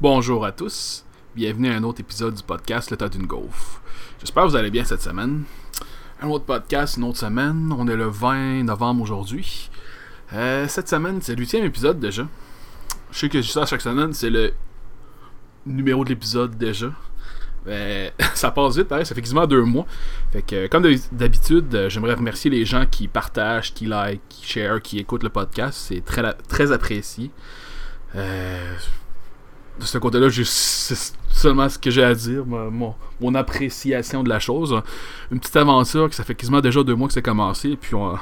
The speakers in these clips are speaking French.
Bonjour à tous, bienvenue à un autre épisode du podcast Le tas d'une gaufre. J'espère que vous allez bien cette semaine. Un autre podcast, une autre semaine. On est le 20 novembre aujourd'hui. Euh, cette semaine, c'est le épisode déjà. Je sais que je dis ça chaque semaine, c'est le numéro de l'épisode déjà. Mais ça passe vite, pareil, ça fait quasiment deux mois. Fait que, comme d'habitude, euh, j'aimerais remercier les gens qui partagent, qui like, qui share, qui écoutent le podcast. C'est très, très apprécié. Euh, de ce côté-là, c'est seulement ce que j'ai à dire, mon, appréciation de la chose. Une petite aventure que ça fait quasiment déjà deux mois que c'est commencé. Puis on,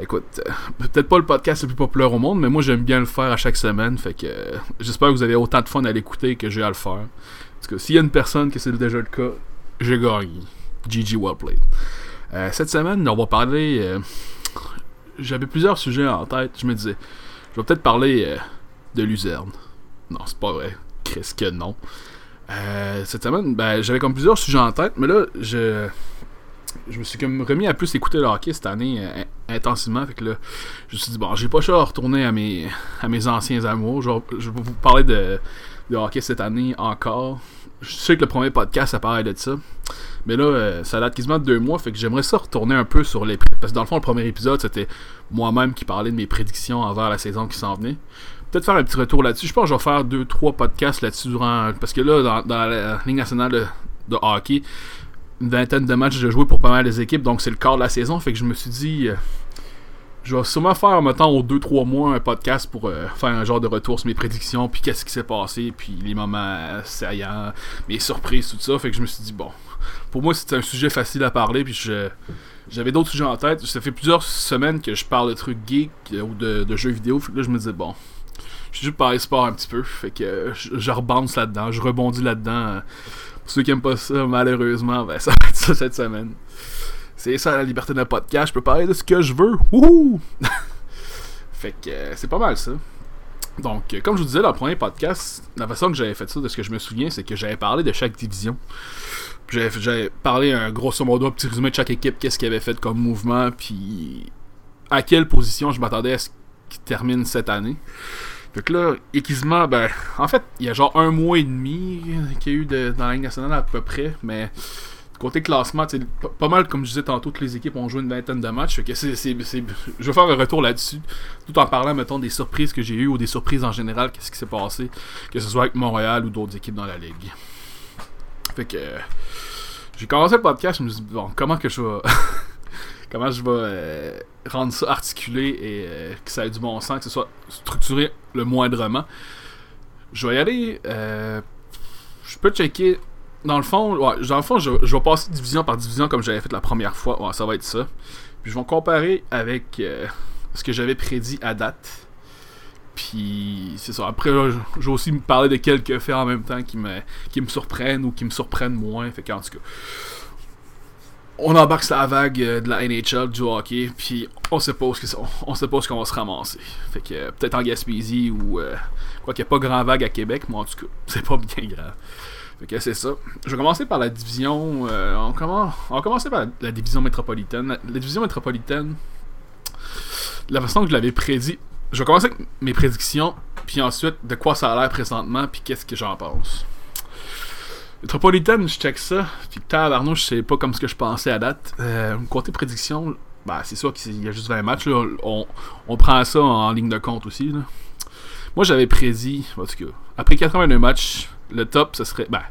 Écoute, euh, peut-être pas le podcast le plus populaire au monde, mais moi j'aime bien le faire à chaque semaine. Fait que euh, j'espère que vous avez autant de fun à l'écouter que j'ai à le faire. Tout cas, s'il y a une personne que c'est déjà le cas, j'ai gagné. GG well played. Euh, cette semaine, on va parler. J'avais plusieurs sujets en tête. Je me disais, je vais peut-être parler de Luzerne. Non, c'est pas vrai. Qu'est-ce que non. cette semaine, ben, j'avais comme plusieurs sujets en tête, mais là, je je me suis comme remis à plus écouter le hockey cette année euh, intensivement. Fait que là, je me suis dit, bon, j'ai pas cher à retourner à mes, à mes anciens amours. Je, je vais vous parler de, de, hockey cette année encore. Je sais que le premier podcast, ça parlait de ça. Mais là, euh, ça date quasiment de deux mois. Fait que j'aimerais ça retourner un peu sur les. Parce que dans le fond, le premier épisode, c'était moi-même qui parlais de mes prédictions envers la saison qui s'en venait. Peut-être faire un petit retour là-dessus. Je pense que je vais faire deux, trois podcasts là-dessus durant. Parce que là, dans, la Ligue nationale de, de hockey, une vingtaine de matchs de jouer pour pas mal des équipes, donc c'est le quart de la saison. Fait que je me suis dit, euh, je vais sûrement faire, mettons, aux 2-3 mois un podcast pour euh, faire un genre de retour sur mes prédictions, puis qu'est-ce qui s'est passé, puis les moments saillants, mes surprises, tout ça. Fait que je me suis dit, bon, pour moi, c'était un sujet facile à parler, puis J'avais d'autres sujets en tête. Ça fait plusieurs semaines que je parle de trucs geeks euh, ou de, jeux vidéo. Fait que là, je me disais, bon, je suis juste parler sport un petit peu. Fait que je, je là-dedans, je rebondis là-dedans ceux qui aiment pas ça, malheureusement, ben, ça va être ça cette semaine. C'est ça la liberté d'un podcast, je peux parler de ce que je veux. Wouhou! fait que euh, c'est pas mal ça. Donc, euh, comme je vous disais dans le premier podcast, la façon que j'avais fait ça, de ce que je me souviens, c'est que j'avais parlé de chaque division. J'avais parlé un grosso modo, un petit résumé de chaque équipe, qu'est-ce qu'elle avait fait comme mouvement, puis à quelle position je m'attendais à ce qu'il termine cette année. Que là, équisement, ben, en fait, il y a genre un mois et demi qu'il y a eu de, dans la Ligue nationale à peu près, mais côté classement, pas, pas mal, comme je disais tantôt, toutes les équipes ont joué une vingtaine de matchs. Fait que c'est, je vais faire un retour là-dessus, tout en parlant, mettons, des surprises que j'ai eues ou des surprises en général, qu'est-ce qui s'est passé, que ce soit avec Montréal ou d'autres équipes dans la Ligue. Fait que. J'ai commencé le podcast, je me suis dit, bon, comment que je vais. Comment je vais euh, rendre ça articulé et euh, que ça ait du bon sens, que ce soit structuré le moindrement. Je vais y aller. Euh, je peux checker. Dans le fond, dans le fond je, vais passer division par division comme j'avais fait la première fois. ça va être ça. Puis je vais comparer avec ce que j'avais prédit à date. Puis c'est ça. Après, je, vais aussi me parler de quelques faits en même temps qui me, qui me surprennent ou qui me surprennent moins. Fait tout cas on embarque sur la vague euh, de la NHL, du hockey, puis on sait pas où on, ce qu'on va se ramasser. Fait que euh, peut-être en Gaspésie ou euh, quoi qu'il n'y a pas grand vague à Québec, mais en tout cas, c'est pas bien grave. Fait que c'est ça. Je vais commencer par la division. on, commence, on va commencer par la, division métropolitaine. La, la, division métropolitaine, la façon que je l'avais prédit. Je vais commencer avec mes prédictions, puis ensuite de quoi ça a l'air présentement, puis qu'est-ce que j'en pense. Metropolitan, je check ça. Puis tabarnouche, c'est pas comme ce que je pensais à date. Euh, côté prédiction, bah, c'est sûr qu'il y a juste 20 matchs. On, on, prend ça en ligne de compte aussi. Là. Moi, j'avais prédit, en tout cas, après 82 matchs, le top, ce serait. Ben,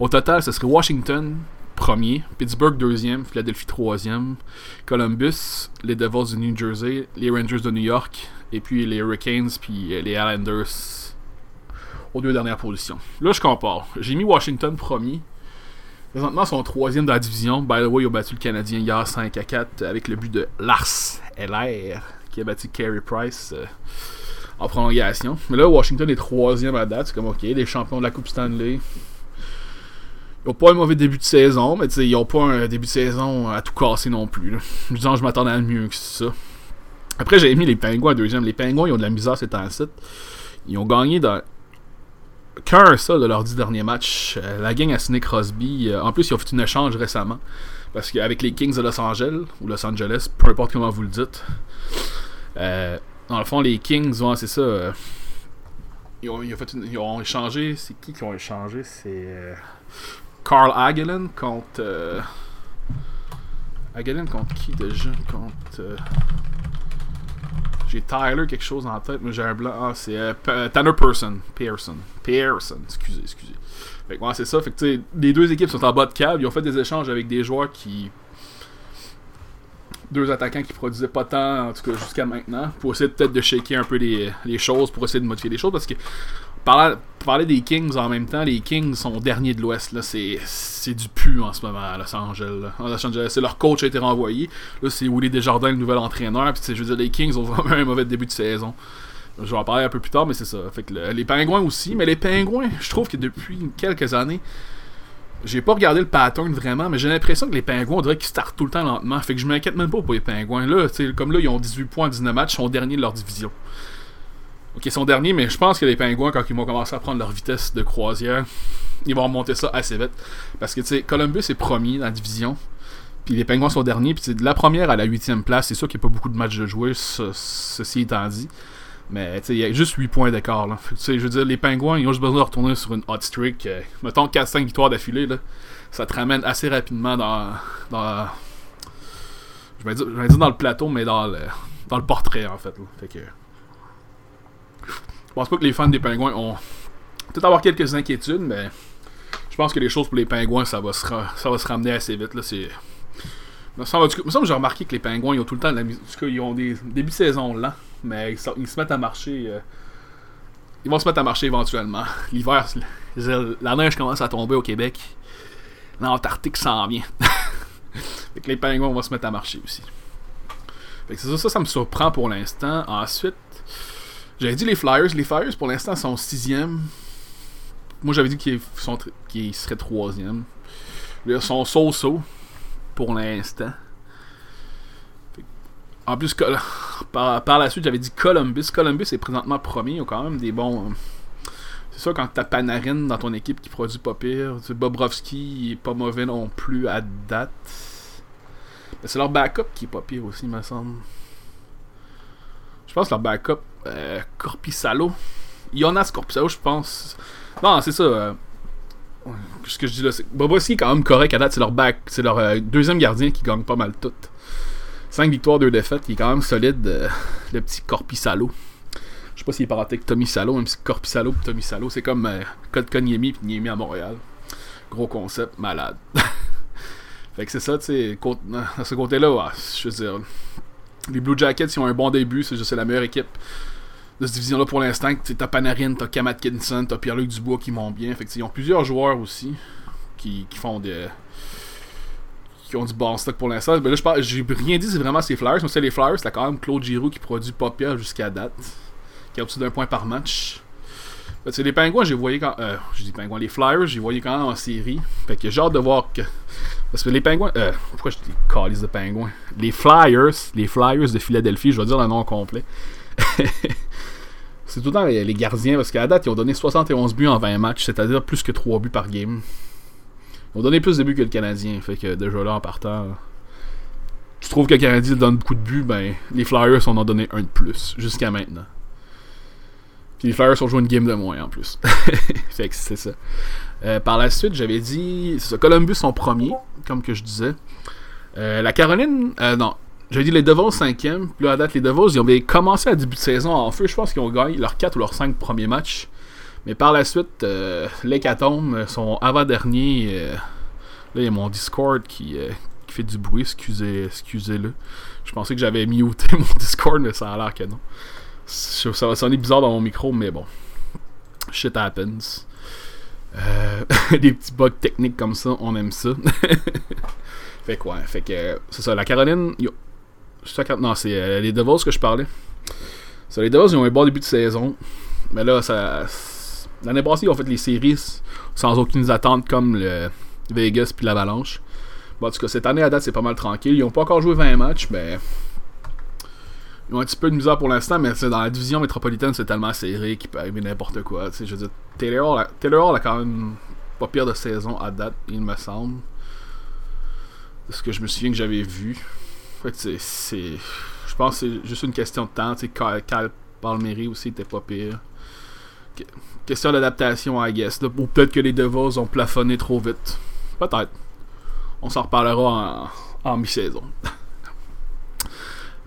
au total, ce serait Washington, premier, Pittsburgh, deuxième, Philadelphie, troisième, Columbus, les Devils du New Jersey, les Rangers de New York, et puis les Hurricanes, puis les Islanders aux deux dernières positions. Là, je compare. J'ai mis Washington premier. Présentement, sont troisième dans la division. By the way, ils ont battu le Canadien hier 5 à 4 avec le but de Lars LR qui a battu Carey Price euh, en prolongation. Mais là, Washington est troisième à date. C'est comme OK, les champions de la Coupe Stanley. Ils n'ont pas un mauvais début de saison, mais ils n'ont pas un début de saison à tout casser non plus. Disons, je m'attendais à mieux que ça. Après, j'ai mis les Pingouins à deuxième. Les Pingouins, ils ont de la misère ces temps-ci. Ils ont gagné dans qu'un ça de leurs dix derniers matchs. Euh, la gang a signé Crosby. Euh, en plus, ils ont fait une échange récemment. Parce qu'avec les Kings de Los Angeles, ou Los Angeles, peu importe comment vous le dites, euh, dans le fond, les Kings, c'est ça. ils, ont, fait ils ont échangé. C'est qui qui ont échangé? C'est. Carl Hagelin contre. Hagelin contre qui déjà? Contre. Euh, j'ai Tyler quelque chose en tête, mais j'ai un blanc. Ah, c'est euh, Tanner Person. Pearson. Pearson. Excusez, excusez. Fait que, ouais, c'est ça. Fait que, les deux équipes sont en bas de câble. Ils ont fait des échanges avec des joueurs qui. Deux attaquants qui produisaient pas tant, en tout cas jusqu'à maintenant, pour essayer peut-être de shaker un peu les, les, choses, pour essayer de modifier les choses. Parce que parler, des Kings en même temps, les Kings sont derniers de l'Ouest. Là, c'est, du pu en ce moment à Los Angeles. Angeles, c'est leur coach a été renvoyé. Là, c'est Willie Desjardins, le nouvel entraîneur. Puis, je veux dire, les Kings ont vraiment un mauvais début de saison. Je vais en parler un peu plus tard, mais c'est ça. Fait les Pingouins aussi. Mais les Pingouins, je trouve que depuis quelques années, j'ai pas regardé le pattern vraiment, mais j'ai l'impression que les Pingouins, on dirait qu'ils startent tout le temps lentement. Fait que je m'inquiète même pas pour les Pingouins. Là, comme là, ils ont 18 points en 19 matchs, ils sont derniers de leur division. Ok, ils sont derniers, mais je pense que les Pingouins, quand ils vont commencer à prendre leur vitesse de croisière, ils vont remonter ça assez vite. Parce que, tu sais, Columbus est premier dans la division. Puis les Pingouins sont derniers. Puis de la première à la huitième place, c'est sûr qu'il n'y a pas beaucoup de matchs de jouer, ceci étant dit. Mais il y a juste 8 points d'écart. Je veux dire, les Pingouins, ils ont juste besoin de retourner sur une hot streak. Euh, mettons 4-5 victoires d'affilée. Ça te ramène assez rapidement dans. dans je, vais dire, je vais dire dans le plateau, mais dans le, dans le portrait en fait. Fait que. Pense pas que les fans des Pingouins ont. Peut-être avoir quelques inquiétudes, mais je pense que les choses pour les Pingouins, ça va se, ça va se ramener assez vite. Là, c'est. Me semble que j'ai remarqué que les Pingouins, ils ont tout le temps de la. Ils ont des débuts de saison lents mais ils, se mettent à marcher. Euh, ils vont se mettre à marcher éventuellement. L'hiver, la neige commence à tomber au Québec. L'Antarctique s'en vient. fait que les pingouins vont se mettre à marcher aussi. Fait que ça, ça, ça me surprend pour l'instant. Ensuite, j'avais dit les Flyers. Les Flyers, pour l'instant, sont sixième. Moi, j'avais dit qu'ils, qu'ils seraient troisième. Ils sont so-so pour l'instant. En plus, par, par la suite, j'avais dit Columbus. Columbus est présentement premier. Ils ont quand même des bons. C'est sûr, quand t'as Panarin dans ton équipe qui produit pas pire. Bobrovski est pas mauvais non plus à date. C'est leur backup qui est pas pire aussi, me semble. Je pense que leur backup, euh, Corpissalo. Jonas Corpissalo, je pense. Non, c'est ça. Euh, ce que je dis là, c'est. Bobrovski est quand même correct à date. C'est leur back. C'est leur euh, deuxième gardien qui gagne pas mal tout. 5 victoires, 2 défaites. Il est quand même solide, euh, le petit Corpissalo. Je sais pas s'il est parenté avec Tommy Salo, même si Corpissalo et Tommy Salo, c'est comme Code Niemi et Niemi à Montréal. Gros concept, malade. fait que c'est ça, tu sais, à ce côté-là, je veux dire, les Blue Jackets, ils ont un bon début, c'est la meilleure équipe de cette division-là pour l'instant. T'as Panarin, t'as Cam Atkinson, t'as Pierre-Luc Dubois qui montent bien. Fait que, ils ont plusieurs joueurs aussi qui, font des qui ont du bon stock pour l'instant. Ben là, j'ai rien dit, c'est vraiment ces Flyers. Mais c'est les Flyers, c'est quand même Claude Giroux qui produit pire jusqu'à date. Qui a au-dessus d'un point par match. Ben, les Pingouins, j'ai voyé quand. Euh, je dis Pingouins, les Flyers, j'ai voyé quand même en série. Fait que j'ai hâte de voir que. Parce que les Pingouins. Euh, pourquoi je dis calice de Pingouins? Les Flyers, les Flyers de Philadelphie, je vais dire le nom complet. c'est tout le temps les gardiens, parce qu'à date, ils ont donné 71 buts en 20 matchs, c'est-à-dire plus que 3 buts par game. Ils ont donné plus de buts que le Canadien. Fait que déjà là, en partant, tu trouves que le Canadien donne beaucoup de buts, ben les Flyers en ont donné un de plus jusqu'à maintenant. Puis les Flyers ont joué une game de moins en plus. fait que c'est ça. Euh, par la suite, j'avais dit. Columbus en premier, comme que je disais. Euh, la Caroline. Euh, non. J'avais dit les Devils 5e. Puis là, à date, les Devils, ils ont commencé à début de saison en feu. Je pense qu'ils ont gagné leurs 4 ou leurs 5 premiers matchs. Mais par la suite, euh, l'hécatombe, son avant-dernier. Euh, là, il y a mon Discord qui, euh, qui fait du bruit, excusez, excusez-le. Je pensais que j'avais muté mon Discord, mais ça a l'air que non. Ça va sonner bizarre dans mon micro, mais bon. Shit happens. Euh, des petits bugs techniques comme ça, on aime ça. fait quoi? Fait que c'est ça, la Caroline. Non, c'est les Devils que je parlais. Les Devils, ils ont un bon début de saison. Mais là, ça L'année passée, ils ont fait les séries sans aucune attente comme le Vegas puis l'Avalanche. Bon, en tout cas, cette année à date, c'est pas mal tranquille. Ils n'ont pas encore joué 20 matchs, mais. Ils ont un petit peu de misère pour l'instant, mais dans la division métropolitaine, c'est tellement serré qu'il peut arriver n'importe quoi. je veux dire, Taylor Hall, a, quand même pas pire de saison à date, il me semble. C'est ce que je me souviens que j'avais vu. Fait, c'est. Je pense que c'est juste une question de temps. Cal Palmieri aussi était pas pire. question d'adaptation, I guess. Ou peut-être que les Devils ont plafonné trop vite. Peut-être. On s'en reparlera en, mi-saison.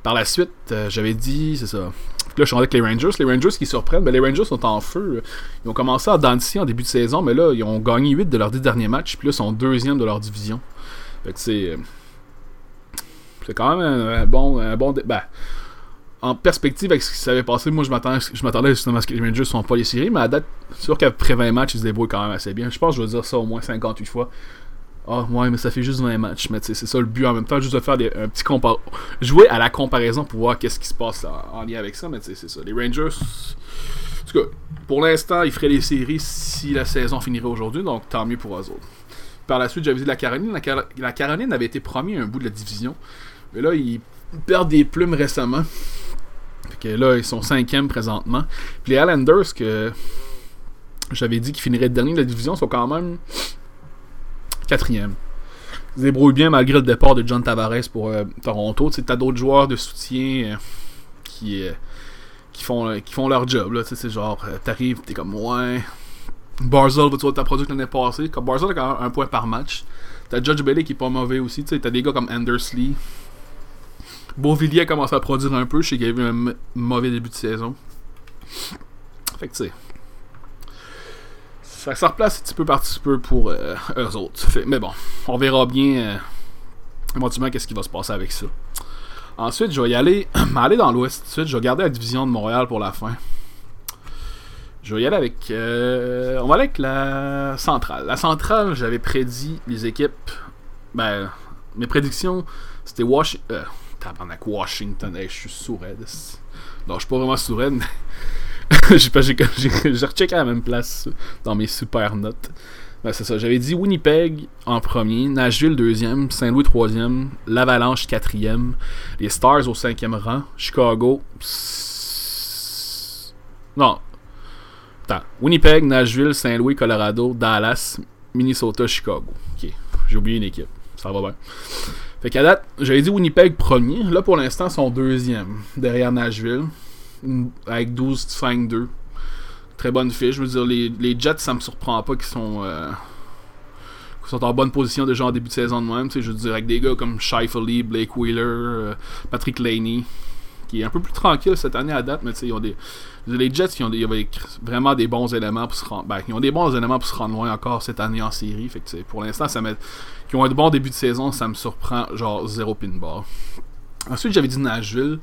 Par la suite, euh, j'avais dit, c'est ça. Là, je suis avec les Rangers. Les Rangers qui surprennent, mais les Rangers sont en feu. Ils ont commencé à danser en début de saison, mais là, ils ont gagné 8 de leurs 10 derniers matchs, puis là, ils sont deuxième de leur division. Fait que c'est. C'est quand même un, bon. Un bon ben, en perspective avec ce qui s'avait passé, moi je m'attendais justement à ce que les Rangers ne sont pas les séries, mais à date, c'est sûr qu'après 20 matchs, ils se débrouillent quand même assez bien. Je pense que je vais dire ça au moins 58 fois. Ah ouais, mais ça fait juste 20 matchs. Mais c'est ça le but en même temps, juste de faire des, un petit compar Jouer à la comparaison pour voir qu'est-ce qui se passe en, lien avec ça, mais c'est ça. Les Rangers. En tout cas, pour l'instant, ils feraient les séries si la saison finirait aujourd'hui, donc tant mieux pour eux autres. Par la suite, j'avais dit la Caroline. La, Caroline avait été promis un bout de la division. Mais là, ils perdent des plumes récemment. Fait que là, ils sont cinquième présentement. Puis les Islanders, que j'avais dit qu'ils finiraient dernier de la division, sont quand même quatrième. Ils se débrouillent bien malgré le départ de John Tavares pour euh, Toronto. Tu as d'autres joueurs de soutien euh, qui, euh, qui, font, qui font leur job. C'est genre, t'arrives, t'es comme, ouais. Barzell, tu vois, t'as produit l'année passée. Comme Barzell a quand même un point par match. T'as Judge Bailey qui est pas mauvais aussi. T'as des gars comme Anders Lee. Beauvillier a commencé à produire un peu. Je sais qu'il y a eu un mauvais début de saison. Fait que tu sais. Ça se replace un petit peu par petit peu pour euh, eux autres. mais bon, on verra bien euh, éventuellement qu'est-ce qui va se passer avec ça. Ensuite, je vais y aller, aller dans l'ouest. Ensuite, je vais garder la division de Montréal pour la fin. Je vais y aller avec. Euh, on va aller avec la centrale. La centrale, j'avais prédit les équipes. Ben, mes prédictions, c'était Washington. Tabarnak, Washington. je suis sourd. Non, je suis pas vraiment sourd, mais. j'ai rechecké à la même place dans mes super notes. Ben, c'est ça. J'avais dit Winnipeg en premier, Nashville deuxième, Saint-Louis troisième, l'Avalanche quatrième, les Stars au cinquième rang, Chicago. Non. Attends. Winnipeg, Nashville, Saint-Louis, Colorado, Dallas, Minnesota, Chicago. Ok. J'ai oublié une équipe. Ça va bien. Fait qu'à date, j'avais dit Winnipeg premier. Là, pour l'instant, ils sont deuxième, derrière Nashville, avec 12-5-2. Très bonne fiche. Je veux dire, les, les Jets, ça me surprend pas qu'ils sont, euh, sont en bonne position déjà en début de saison de même. Je veux dire, avec des gars comme Shifley, Blake Wheeler, euh, Patrick Laney, qui est un peu plus tranquille cette année à date, mais ils ont des. Les Jets, ils ont, des, vraiment des bons éléments pour se rendre. Ben, ils ont des bons éléments pour se rendre loin encore cette année en série. Fait que, pour l'instant, ça met qui ont un bon début de saison, ça me surprend, genre zéro pinball. Ensuite, j'avais dit Nashville.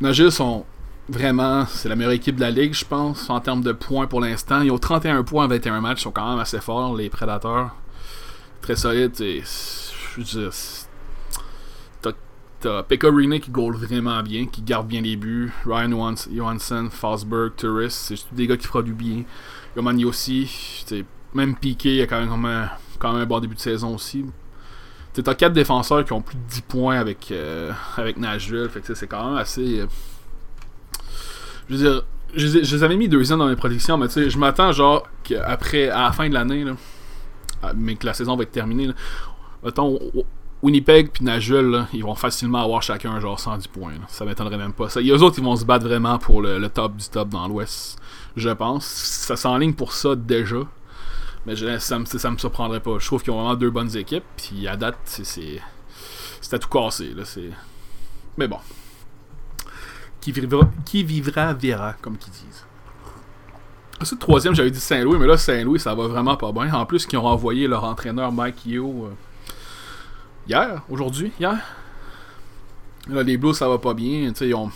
Nashville sont vraiment, c'est la meilleure équipe de la ligue, je pense, en termes de points pour l'instant. Ils ont 31 points en 21 matchs, ils sont quand même assez forts, les Prédateurs. Très solides. Et, je veux dire, t'as Pekka qui goal vraiment bien, qui garde bien les buts. Ryan Johansson, Fosberg, Turris, c'est des gars qui produisent bien. Yoman aussi, même Piqué, il a quand même un quand même un bon début de saison aussi. Tu as 4 défenseurs qui ont plus de 10 points avec, euh, avec Nashville. Fait que c'est quand même assez. Euh, je veux dire, je, les avais mis deuxième dans mes prédictions, mais tu sais, je m'attends genre qu'après, à la fin de l'année, mais que la saison va être terminée, là, Winnipeg puis Nashville, ils vont facilement avoir chacun genre 110 points. Ça m'étonnerait même pas. Ça, eux autres, ils vont se battre vraiment pour le, le top du top dans l'Ouest, je pense. Ça s'enligne pour ça déjà. Mais ça, me, ça me surprendrait pas. Je trouve qu'ils ont vraiment deux bonnes équipes. Puis à date, c'est. à tout cassé. Là, Mais bon. Qui vivra, qui vivra verra, comme qu'ils disent. Ensuite, troisième, j'avais dit Saint-Louis, mais là, Saint-Louis, ça va vraiment pas bien. En plus, qu'ils ont renvoyé leur entraîneur Mike Yo euh, hier, aujourd'hui, hier. Là, les Blues, ça va pas bien. ils ont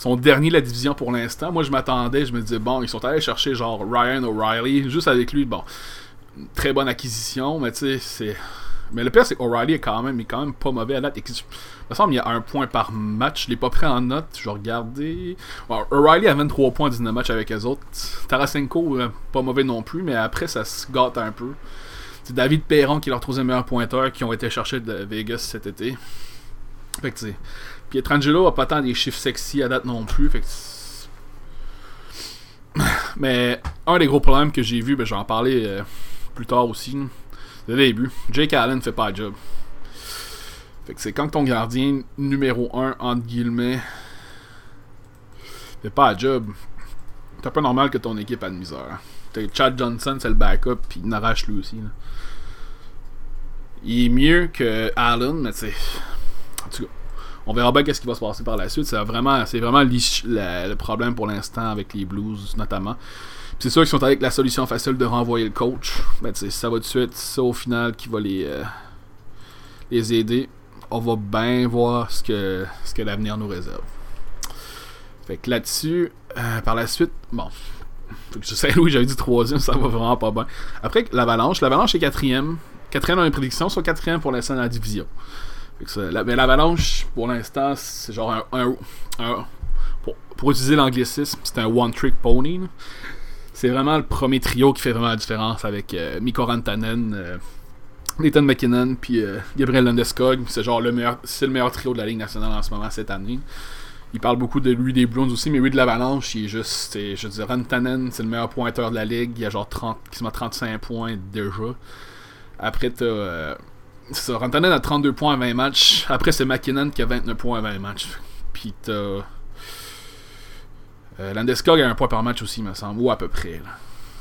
son dernier de la division pour l'instant. Moi, je m'attendais, je me disais, bon, ils sont allés chercher genre Ryan O'Reilly, juste avec lui, bon, très bonne acquisition, mais tu sais, c'est. Mais le pire, c'est qu'O'Reilly est quand même, est quand même pas mauvais à note. Il me semble qu'il y a un point par match. Je l'ai pas pris en note. Je vais regarder. O'Reilly a 23 points en 19 matchs avec les autres. Tarasenko, euh, pas mauvais non plus, mais après, ça se gâte un peu. C'est David Perron qui est leur troisième meilleur pointeur qui ont été cherchés de Vegas cet été. Fait que. Pietrangelo a pas tant des chiffres sexy à date non plus. Mais un des gros problèmes que j'ai vu, ben, je vais en parler euh, plus tard aussi. C'est le début. Jake Allen fait pas le job. Fait que c'est quand ton gardien numéro 1, entre guillemets, fait pas le job. c'est peu normal que ton équipe a de misère. Chad Johnson, c'est le backup, puis il n'arrache lui aussi. Il est mieux que Allen, mais sais. En tout cas, on verra bien qu'est-ce qui va se passer par la suite. C'est vraiment, c'est vraiment le problème pour l'instant avec les Blues, notamment. c'est sûr qu'ils sont avec la solution facile de renvoyer le coach. Sais, ça va de suite, ça au final qui va les, euh, les aider. On va bien voir ce que, ce que l'avenir nous réserve. Fait que là-dessus, euh, par la suite, bon. Je sais, Louis, j'avais dit troisième, ça va vraiment pas bien. Après, l'Avalanche. L'Avalanche est quatrième. Quatrième dans les prédictions, soit quatrième pour l'instant dans la division. Mais l'Avalanche, pour l'instant, c'est genre un. pour, utiliser l'anglicisme, c'est un one-trick pony. C'est vraiment le premier trio qui fait vraiment la différence avec euh, Mikko Rantanen, euh, Nathan McKinnon, puis euh, Gabriel Landeskog. C'est genre le meilleur, c'est le meilleur trio de la Ligue nationale en ce moment cette année. Il parle beaucoup de lui des Bruins aussi, mais lui de l'Avalanche, il est juste. Je veux dire, Rantanen, c'est le meilleur pointeur de la Ligue. Il a genre 30, quasiment 35 points déjà. Après, t'as. Ça, Rantanen a 32 points à 20 matchs. Après, c'est McKinnon qui a 29 points à 20 matchs. Puis t'as. Euh, Landeskog a un point par match aussi, me semble, ou à peu près. Là.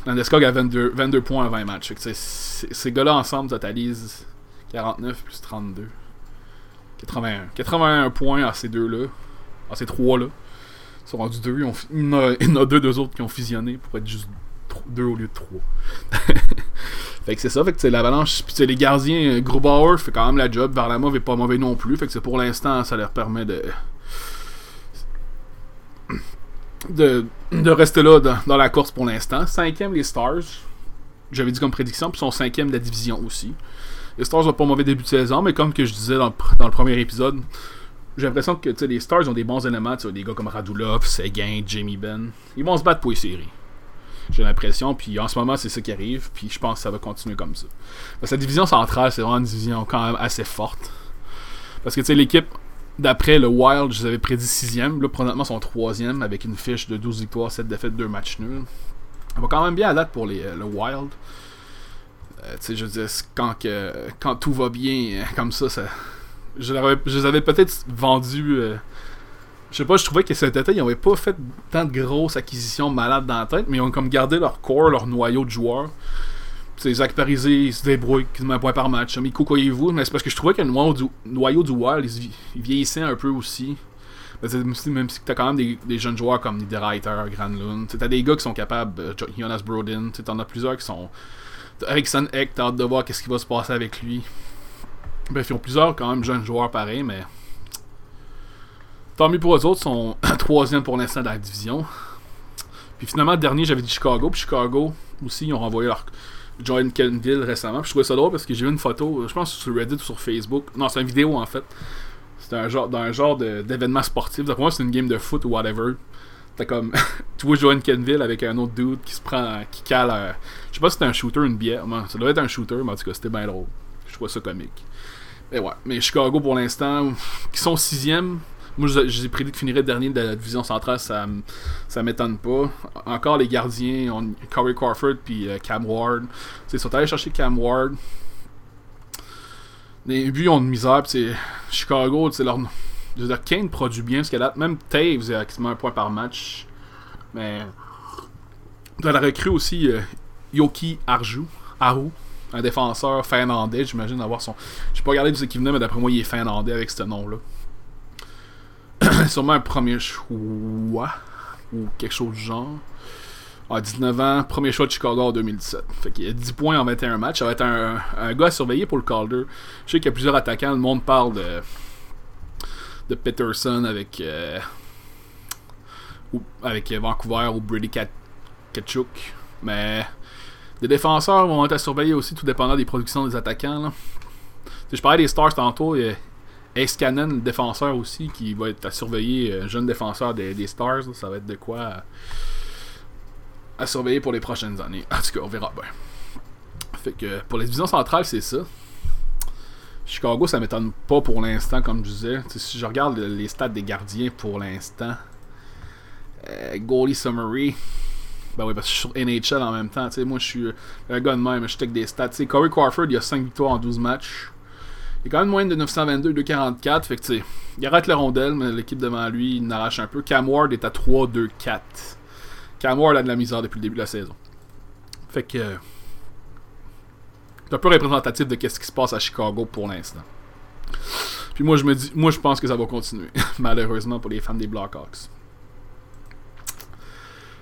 Landeskog a 22, 22 points à 20 matchs. ces gars-là ensemble totalisent 49 plus 32. 81. 81 points à ces deux-là. À ces trois-là. Ils sont rendus deux. il y en a deux, deux autres qui ont fusionné pour être juste deux au lieu de trois. fait que c'est ça, fait que c'est l'avalanche. Puis les gardiens, euh, Grubauer fait quand même la job. Varlamov est pas mauvais non plus. Fait que c'est pour l'instant, ça leur permet de. De, rester là dans, la course pour l'instant. Cinquième, les Stars. J'avais dit comme prédiction, puis sont cinquième de la division aussi. Les Stars ont pas mauvais début de saison, mais comme que je disais dans le, premier épisode, j'ai l'impression que les Stars ont des bons éléments. Des gars comme Radulov, Seguin, Jamie Ben. Ils vont se battre pour les séries. J'ai l'impression. Puis en ce moment, c'est ça qui arrive. Puis je pense que ça va continuer comme ça. Parce que la division centrale, c'est vraiment une division quand même assez forte. Parce que tu sais, l'équipe d'après le Wild, je les avais prédit sixième. Là, présentement, sont troisième avec une fiche de 12 victoires, 7 défaites, 2 matchs nuls. On va quand même bien à date pour les, euh, le Wild. Euh, tu sais, je veux dire, quand, que, quand tout va bien euh, comme ça, ça je, les avais peut-être vendus je sais pas, je trouvais que cet été, ils n'avaient pas fait tant de grosses acquisitions malades dans la tête, mais ils ont comme gardé leur corps, leur noyau de joueurs. C'est Zach Parisé, il se débrouille quasiment un point par match. Miko vous mais c'est parce que je trouvais que le noyau du, noyau du Wild, il, vieillissait un peu aussi. Même si, même si t'as quand même des, jeunes joueurs comme Niederreiter, Granlund, t'as des gars qui sont capables, euh, Jonas Brodin, t'en as plusieurs qui sont. Ericsson Eck, t'as hâte de voir qu'est-ce qui va se passer avec lui. Bref, ils ont plusieurs quand même jeunes joueurs pareils, mais Tant mieux pour eux autres, sont troisième pour l'instant dans la division. Puis finalement, dernier, j'avais dit Chicago. Puis Chicago aussi, ils ont renvoyé leur Jordan Kendall récemment. Puis je trouvais ça drôle parce que j'ai vu une photo, je pense sur Reddit ou sur Facebook. Non, c'est une vidéo en fait. C'était un genre, dans un genre d'événement sportif. Pour moi, c'est une game de foot ou whatever. T'as comme. tu vois Joanne Kenville avec un autre dude qui se prend. qui cale. je sais pas si c'était un shooter ou une bière. Ça doit être un shooter, mais en tout cas, c'était bien drôle. Je trouvais ça comique. Mais ouais. Mais Chicago pour l'instant, qui sont sixième. Moi, j'ai prédit qu'ils finiraient dernier de la division centrale, ça, ça m'étonne pas. Encore les gardiens, Corey Crawford puis euh, Cam Ward. Ils sont allés chercher Cam Ward. Les buts ont de misère, c'est Chicago, c'est leur. Je veux dire, Kane produit bien ce qu'elle a. Même Taves a quasiment un point par match. Mais. Dans la recrue aussi, euh, Yoki Arju. Aru un défenseur finlandais, j'imagine d'avoir son. J'ai pas regardé de ce qui venait, mais d'après moi, il est finlandais avec ce nom-là. sûrement un premier choix ou quelque chose du genre. À 19 ans, premier choix de Chicago en 2017. Fait qu'il a 10 points en 21 matchs. Ça va être un, un gars à surveiller pour le Calder. Je sais qu'il y a plusieurs attaquants. Le monde parle de, de Peterson avec, euh, avec Vancouver ou Brady Kachuk. Mais les défenseurs vont être à surveiller aussi, tout dépendant des productions des attaquants. Là. Je parlais des Stars tantôt. Et Ace Le défenseur aussi, qui va être à surveiller, euh, jeune défenseur des, Stars. ça va être de quoi à, surveiller pour les prochaines années. En tout cas, on verra bien. Fait que pour les divisions centrales, c'est ça. Chicago, ça m'étonne pas pour l'instant, comme je disais. si je regarde les stats des gardiens pour l'instant, euh, goalie summary, ben oui, parce que je suis sur NHL en même temps. moi, je suis un gars de même, je check des stats. Corey Crawford, il a 5 victoires en 12 matchs. Il est quand même moins de 922, 244. Fait que tu sais, il arrête le rondelle, mais l'équipe devant lui, il n'arrache un peu. Cam Ward est à 3, 2, 4. Cam Ward a de la misère depuis le début de la saison. Fait que. C'est un peu représentatif de ce qui se passe à Chicago pour l'instant. Puis moi, je me dis, moi, je pense que ça va continuer, malheureusement pour les fans des Blackhawks.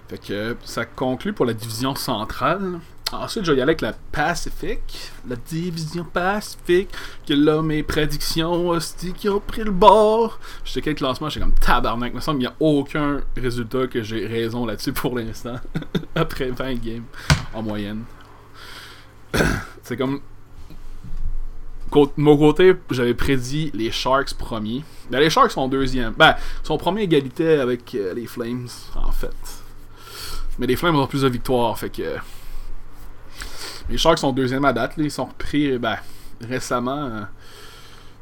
Fait que ça conclut pour la division centrale. Ensuite, je vais y aller avec la Pacific. La division Pacific. Que là, mes prédictions, hostie, qui ont pris le bord. Je checkais le classement, j'étais comme tabarnak. Me semble qu'il n'y a aucun résultat que j'ai raison là-dessus pour l'instant. Après 20 games en moyenne. C'est comme. De mon côté, j'avais prédit les Sharks premiers. Ben, les Sharks sont deuxième. Ben, sont premiers égalité avec euh, les Flames, en fait. Mais les Flames ont plus de victoires, fait que. Les Sharks sont deuxième à date. Ils sont repris ben, récemment. Euh,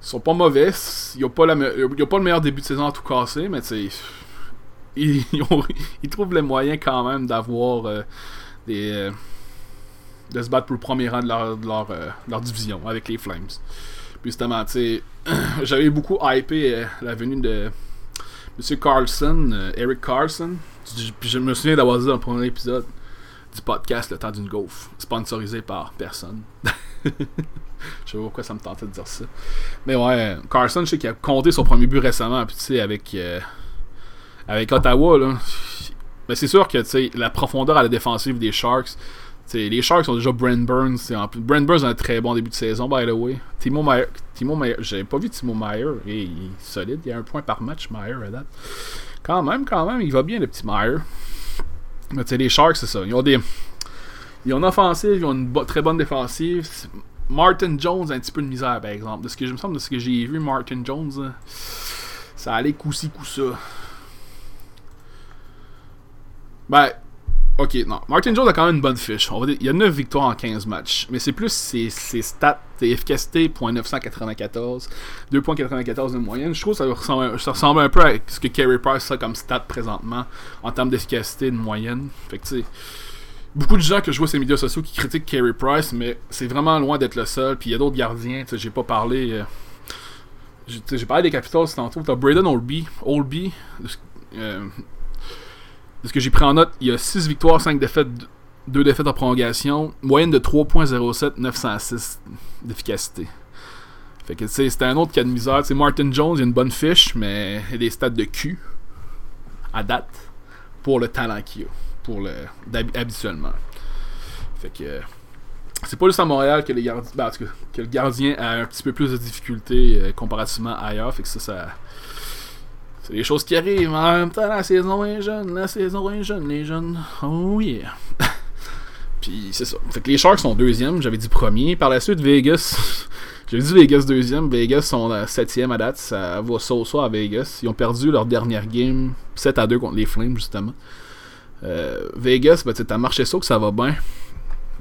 ils sont pas mauvais. Ils n'ont pas, pas le meilleur début de saison à tout casser, mais ils, ils, trouvent les moyens quand même d'avoir euh, des. Euh, de se battre pour le premier rang de leur, leur, division avec les Flames. Puis justement, j'avais beaucoup hypé la venue de M. Carlson, Eric Carlson. Puis je me souviens d'avoir dit dans le premier épisode du podcast Le temps d'une gaufre, sponsorisé par personne. je sais pas pourquoi ça me tentait de dire ça. Mais ouais, Carson, je sais qu'il a compté son premier but récemment, puis tu sais, avec, euh, avec Ottawa, là. Mais c'est sûr que, tu sais, la profondeur à la défensive des Sharks, T'sais, les Sharks ont déjà Brent Burns. En plus, Brent Burns a un très bon début de saison, by the way. Timo Meyer. Timo Meyer j'avais pas vu Timo Meyer. il est solide. Il y a un point par match, Meyer, à date. Quand même, quand même, il va bien, le petit Meyer. Mais tu sais, les Sharks, c'est ça. Ils ont des. Ils ont une offensive, ils ont une très bonne défensive. Martin Jones a un petit peu de misère, par exemple. De ce que je me semble de ce que j'ai vu, Martin Jones, ça allait coup-ci, coup-ça. Ben, Ok, non. Martin Jones a quand même une bonne fiche. Il y a 9 victoires en 15 matchs. Mais c'est plus ses, stats, ses efficacité, .994, 2.94 de moyenne. Je trouve que ça ressemble, ça ressemble un peu à ce que Carey Price a comme stat présentement en termes d'efficacité de moyenne. Fait que tu sais, beaucoup de gens que je vois sur les médias sociaux qui critiquent Carey Price, mais c'est vraiment loin d'être le seul. Puis il y a d'autres gardiens, tu sais, j'ai pas parlé. Euh, j'ai parlé des Capitals tantôt. T'as Braden Olby. Olby. Euh, ce que j'ai pris en note, il y a 6 victoires, 5 défaites, 2 défaites en prolongation, moyenne de 3.07, 906 d'efficacité. Fait que, c'était un autre cas de misère. Tu Martin Jones, il a une bonne fiche, mais il a des stats de cul à date pour le talent qu'il a, pour le, habituellement. Fait que, c'est pas juste à Montréal que, les ben, que le gardien a un petit peu plus de difficultés euh, comparativement ailleurs. Fait que ça, ça c'est des choses qui arrivent. En même temps, la saison est jeune. La saison est jeune, les jeunes. Oh yeah. Puis c'est ça. Fait que les Sharks sont deuxième. J'avais dit premier. Par la suite, Vegas. J'avais dit Vegas deuxième. Vegas sont septième à date. Ça va so, so à Vegas. Ils ont perdu leur dernière game 7 à 2 contre les Flames, justement. Euh, Vegas, ben, t'as marché ça que ça va bien.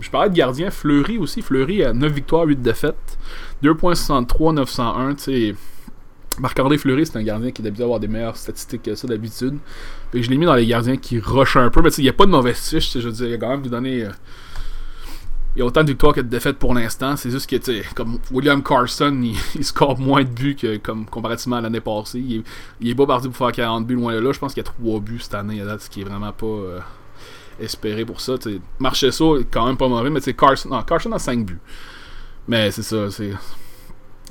Je parlais de gardien. Fleury aussi. Fleury a 9 victoires, 8 défaites. 2.63, 901. Tu sais Marc-André Fleury, c'est un gardien qui d'habitude avoir des meilleures statistiques que ça d'habitude. Je l'ai mis dans les gardiens qui rushent un peu, mais il n'y a pas de mauvaise fiche, je veux dire, il a quand même lui donner. Euh, il y a autant de victoires que de défaites pour l'instant. C'est juste que, tu comme William Carson, il, score moins de buts que comme comparativement à l'année passée. Il est, pas parti pour faire 40 buts loin de là. Je pense qu'il y a 3 buts cette année, ce qui est vraiment pas euh, espéré pour ça. Marcher ça est quand même pas mauvais, mais Carson, non, Carson a 5 buts. Mais c'est ça, c'est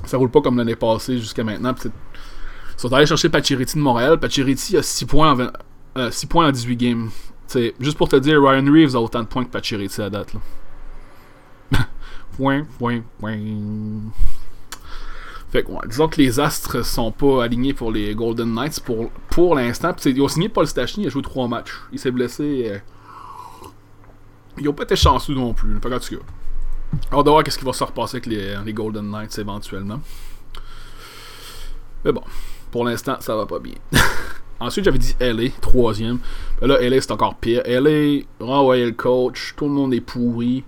ça roule pas comme l'année passée jusqu'à maintenant. ils sont allés chercher Pachiriti de Montréal. Pachiriti a 6 points en, 6 euh, 18 games. juste pour te dire, Ryan Reeves a autant de points que Pachiriti à date. Là. point, point, point. Fait que, disons que les Astres sont pas alignés pour les Golden Knights pour, pour l'instant. Ils ont signé Paul Stachny, il a joué 3 matchs. Il s'est blessé. Euh, ils ont pas été chanceux non plus. Pas en tout cas. Alors de voir qu'est-ce qui va se repasser avec les, Golden Knights éventuellement. Mais bon, pour l'instant, ça va pas bien. Ensuite, j'avais dit LA, troisième. Là, LA, c'est encore pire. LA, renvoyer le coach, tout le monde est pourri.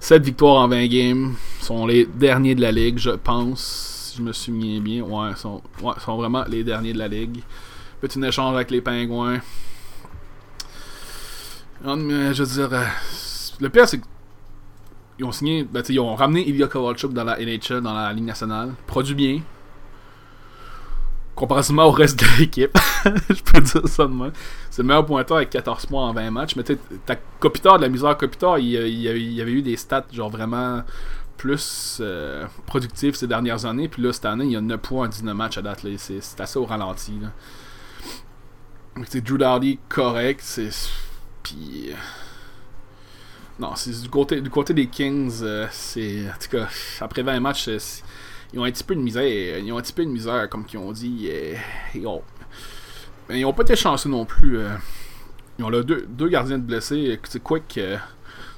7 victoires en 20 games. sont les derniers de la ligue, je pense. Si je me souviens bien. Ouais, sont, ouais, sont vraiment les derniers de la ligue. Petit échange avec les Pingouins. Je veux dire, euh, le pire, c'est que ils ont signé, ben, ils ont ramené Ilya Kovalchuk dans la NHL, dans la Ligue nationale. Produit bien. comparativement au reste de l'équipe. je peux dire ça de moi. C'est le meilleur pointeur avec 14 points en 20 matchs. Mais tu t'as Kopitar de la misère Kopitar, il, il, y avait eu des stats genre vraiment plus euh, productifs ces dernières années. Puis là, cette année, il y a 9 points en 19 matchs à date. C'est assez au ralenti. C'est Drew Dowdy correct. Puis. Euh, non, c'est du côté, du côté des Kings, euh, c'est. En tout cas, après 20 matchs, ils ont un petit peu de misère. Ils ont un petit peu de misère, comme ils ont dit. ils, ont, ils ont pas été chanceux non plus. ils ont là, deux, deux gardiens de blessés. Quick.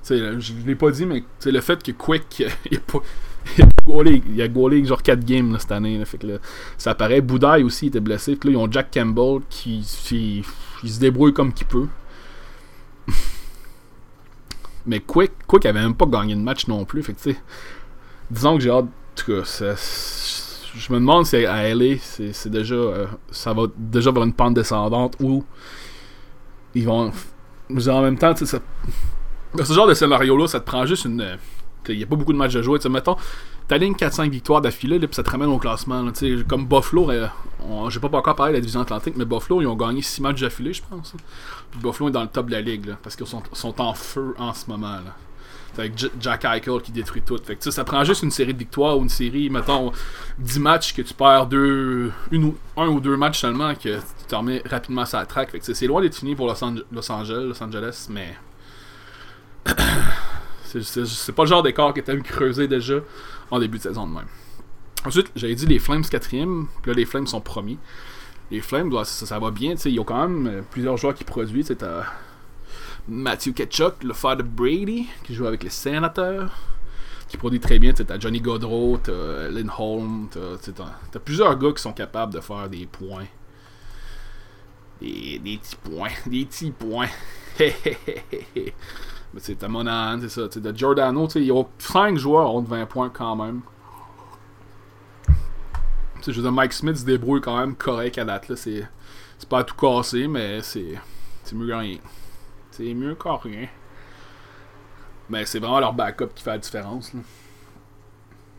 je l'ai pas dit, mais le fait que Quick, il a pas. A goalé genre 4 games cette année. fait que ça paraît. Boudaille aussi était blessé. là, ils ont Jack Campbell qui, se débrouille comme qu'il peut. Mais Quick, Quick avait même pas gagné de match non plus. Fait disons que j'ai hâte. je me demande si à LA, c'est déjà. Euh, ça va déjà vers une pente descendante ou ils vont. Mais en même temps, ça, ce genre de scénario-là, ça te prend juste une il n'y a pas beaucoup de matchs à jouer. T'sais, mettons, ligne 4-5 victoires d'affilée, puis ça te ramène au classement. Comme Buffalo, euh, j'ai pas encore parlé de la division Atlantique, mais Buffalo, ils ont gagné 6 matchs d'affilée, je pense. Puis Buffalo est dans le top de la ligue, là, parce qu'ils sont, sont, en feu en ce moment. Là. C'est avec Jack Eichel qui détruit tout. Fait que, ça prend juste une série de victoires ou une série, mettons, 10 matchs que tu perds deux, une ou, un ou deux matchs seulement que tu te remets rapidement sur la track. Fait c'est loin d'être fini pour Los, Angeles, Los Angeles mais. C'est pas le genre d'écart que t'aimes creuser déjà en début de saison de même. Ensuite, j'avais dit les Flames quatrième, là les Flames sont premiers. Les Flames, ça, va bien, ils ont quand même euh, plusieurs joueurs qui produisent. T'as Matthew Ketchuk, le frère de Brady, qui joue avec les Sénateurs, qui produit très bien. T'as Johnny Godreau, t'as Lindholm, t'as plusieurs gars qui sont capables de faire des points. Des, petits points, des petits points. Mais c'est Monahan, c'est ça. De Giordano, ils ont 5 joueurs ont 20 points quand même. Je veux dire, Mike Smith se débrouille quand même correct à date. C'est, pas tout cassé, mais c'est, mieux que rien. C'est mieux que rien. Mais c'est vraiment leur backup qui fait la différence. Là.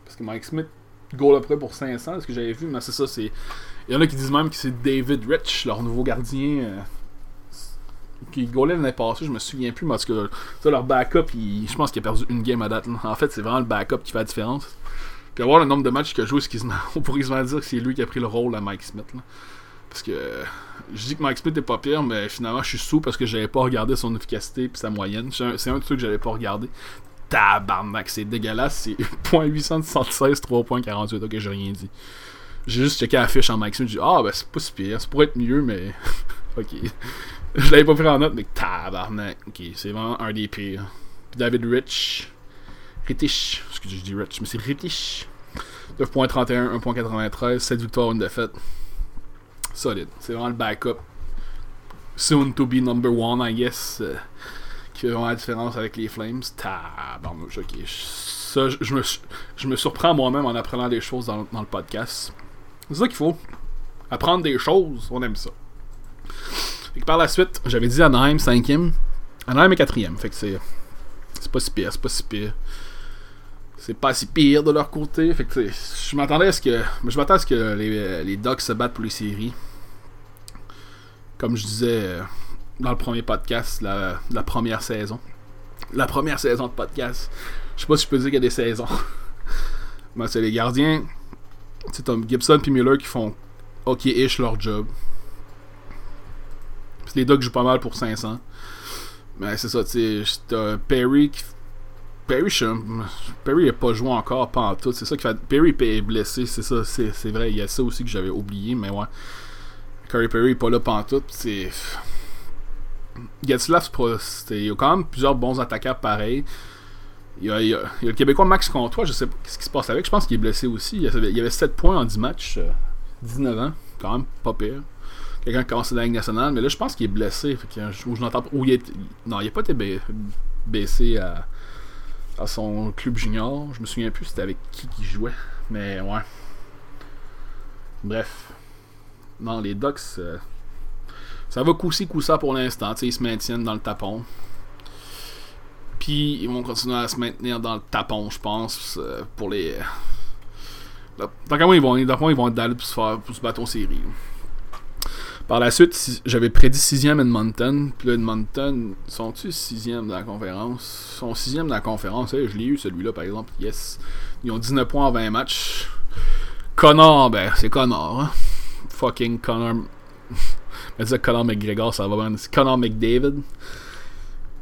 Parce que Mike Smith, goal après pour 500, ce que j'avais vu, mais c'est ça. c'est Il y en a qui disent même que c'est David Rich, leur nouveau gardien. Euh, qui goalait l'année passée, je me souviens plus, parce que ça, leur backup, je pense qu'il a perdu une game à date. En fait, c'est vraiment le backup qui fait la différence. Puis avoir le nombre de matchs qu'il a joué, on pourrait se dire que c'est lui qui a pris le rôle à Mike Smith. Parce que je dis que Mike Smith est pas pire, mais finalement je suis sous parce que j'avais pas regardé son efficacité et sa moyenne. C'est un, de ceux que j'avais pas regardé. Tabarnak, c'est dégueulasse, c'est .876, 3.48. Ok, j'ai rien dit. J'ai juste checké la fiche en Mike Smith, j'ai dit ah ben c'est pas si pire, ça pourrait être mieux, mais ok. je l'avais pas pris en note, mais tabarnak. Ok, c'est vraiment un des pires. Puis David Rich. Rich. Excusez, je dis Rich, mais c'est Rich. 9.31, 1.93, 7 victoires, une défaite. Solide. C'est vraiment le backup. Soon to be number one, I guess. Euh, qui fait vraiment la différence avec les Flames. Tabarnouche, ok. Ça, je, me, je me surprends moi-même en apprenant des choses dans, dans le podcast. C'est ça qu'il faut. Apprendre des choses, on aime ça. Fait que par la suite, j'avais dit Anaheim 5e. Anaheim est 4e. Fait que c'est. C'est pas si pire, c'est pas si pire. C'est pas si pire de leur côté. Fait je m'attendais à ce que. Je à ce que les, les Ducks se battent pour les séries. Comme je disais euh, dans le premier podcast, la, première saison. La première saison de podcast. Je sais pas si je peux dire qu'il y a des saisons. Mais c'est les gardiens. C'est Tom Gibson et Miller qui font ok-ish leur job les Ducks jouent pas mal pour 500. Mais c'est ça, tu sais, Perry qui. Perry, je... Perry n'a pas joué encore, pas en tout. C'est ça qui fait. Perry est blessé, c'est ça, c'est vrai. Il y a ça aussi que j'avais oublié, mais ouais. Curry Perry n'est pas là pas en tout. C'est. Il y a quand même plusieurs bons attaquants pareils. Il y, a, il, y a, le Québécois Max Comtois, je sais pas ce qui se passe avec. Je pense qu'il est blessé aussi. Il y avait, avait 7 points en 10 matchs. 19 euh, ans, quand même pas pire quelqu'un qui commence la Ligue nationale, mais là, je pense qu'il est blessé. Fait je n'entends où il est, non, il n'a pas été baissé à, à son club junior. Je me souviens plus c'était avec qui il jouait, mais ouais. Bref. Non, les Ducks, euh, ça va coup-ci, coup-ça pour l'instant. Ils se maintiennent dans le tapon. Puis ils vont continuer à se maintenir dans le tapon, je pense, euh, pour les Tant qu'à moi, ils vont, ils vont être d'aller pour se, pour se battre en série. Par la suite, j'avais prédit 6ème Edmonton. Puis là, Edmonton, sont-ils 6ème dans la conférence? Sont 6ème dans la conférence. je l'ai eu celui-là, par exemple. Yes. Ils ont 19 points en 20 matchs. Connor, ben, c'est Connor. Hein? Fucking Connor. Mais Connor McGregor, ça va bien. C'est Connor McDavid.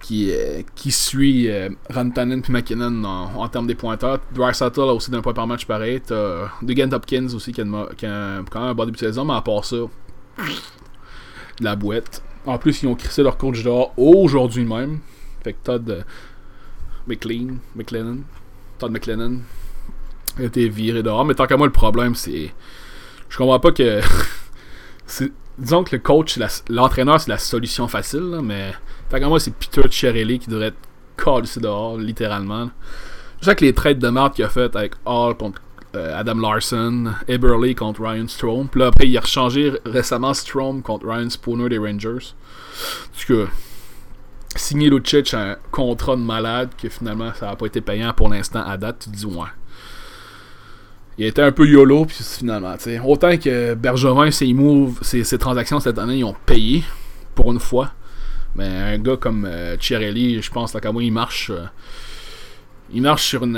Qui, euh, qui suit euh, Rantanen puis McKinnon en, termes des pointeurs. Dreisaitl a aussi d'un point par match pareil. T'as Dugan Hopkins aussi qui a, qui a, quand même un bon début de saison, mais à part ça, la boîte. En plus, ils ont crissé leur coach dehors aujourd'hui même. Fait que Todd euh, McLean, McLennan, Todd McLennan a été viré dehors. Mais tant qu'à moi, le problème, c'est. Je comprends pas que. Disons que le coach, l'entraîneur, c'est la solution facile, mais tant qu'à moi, c'est Peter Cherelli qui devrait être collé dehors, littéralement. Je sais que les trades de merde qu'il a fait avec Hall contre Adam Larson, Eberly contre Ryan Strom. Puis là, après, il a rechangé récemment Strom contre Ryan Spooner des Rangers. Tout cas, signé Lucic un contrat de malade que finalement, ça n'a pas été payant pour l'instant à date. Tu dis, ouais. Il a été un peu YOLO, puis finalement, tu sais. Autant que Bergevin, ses moves, ses, transactions cette année, ils ont payé pour une fois. Mais un gars comme euh, je pense, là, moi, il marche. Euh, il marche sur une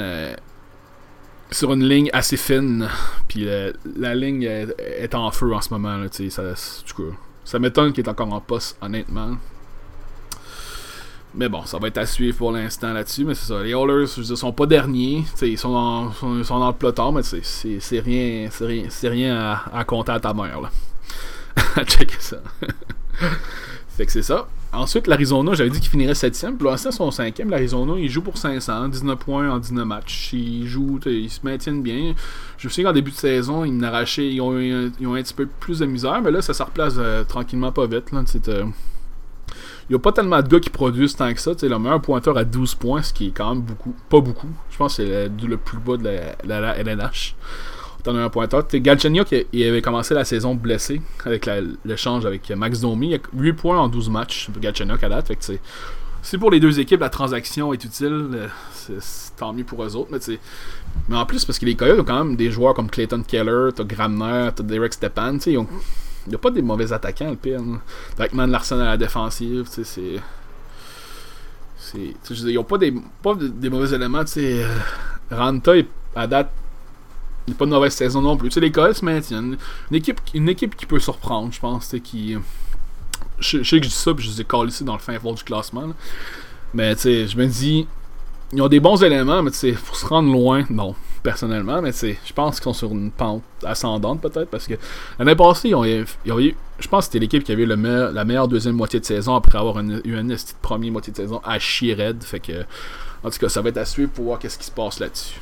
sur une ligne assez fine. Puis euh, la ligne est, en feu en ce moment. Là, ça, ça m'étonne qu'il est encore en poste, honnêtement. Mais bon, ça va être à suivre pour l'instant là-dessus. Mais c'est ça. Les Oilers, je sont pas derniers. Ils sont, dans, sont, dans le peloton, mais c'est rien, rien, rien à, à, compter à ta mère. Là. Checker ça. fait que c'est ça. Ensuite, l'Arizona, j'avais dit qu'il finirait 7ème. Pour l'instant, son 5ème. L'Arizona, il joue pour 500, 19 points en 19 matchs. Ils jouent, ils se maintiennent bien. Je sais qu'en début de saison, ils m'arrachaient, ils ont, ils ont un petit peu plus de misère, mais là, ça se replace euh, tranquillement pas vite. Là, il n'y a pas tellement de gars qui produisent tant que ça. Le meilleur pointeur à 12 points, ce qui est quand même beaucoup. Pas beaucoup. Je pense que c'est le, plus bas de la LNH t'en as un pointeur. Galchenyuk, il avait commencé la saison blessé avec l'échange avec Max Domi. Il a 8 points en 12 matchs pour Galchenyuk à date. Fait c'est pour les deux équipes, la transaction est utile. Euh, c'est tant mieux pour eux autres. Mais, mais en plus, parce que les Coyotes ont quand même des joueurs comme Clayton Keller, t'as Gramner, t'as Derek Stepan. Il n'y a pas des mauvais attaquants, le pire. Avec Man Larson à la défensive, c'est. Ils n'ont pas des, pas des mauvais éléments. sais Ranta, à date, pas de mauvaise saison non plus. Tu sais, les Coyotes se maintiennent. Une équipe, une équipe qui peut surprendre, je pense. Qui... Je, sais que je dis ça, puis je les ai ici dans le fin fond du classement. Mais tu sais, je me dis, ils ont des bons éléments, mais tu sais, pour se rendre loin, non, personnellement. Mais tu sais, je pense qu'ils sont sur une pente ascendante peut-être, parce que l'année passée, ils ont, eu, je pense que c'était l'équipe qui avait le la meilleure deuxième moitié de saison après avoir une, eu une, première moitié de saison à chier Fait que, en tout cas, ça va être à suivre pour voir qu'est-ce qui se passe là-dessus.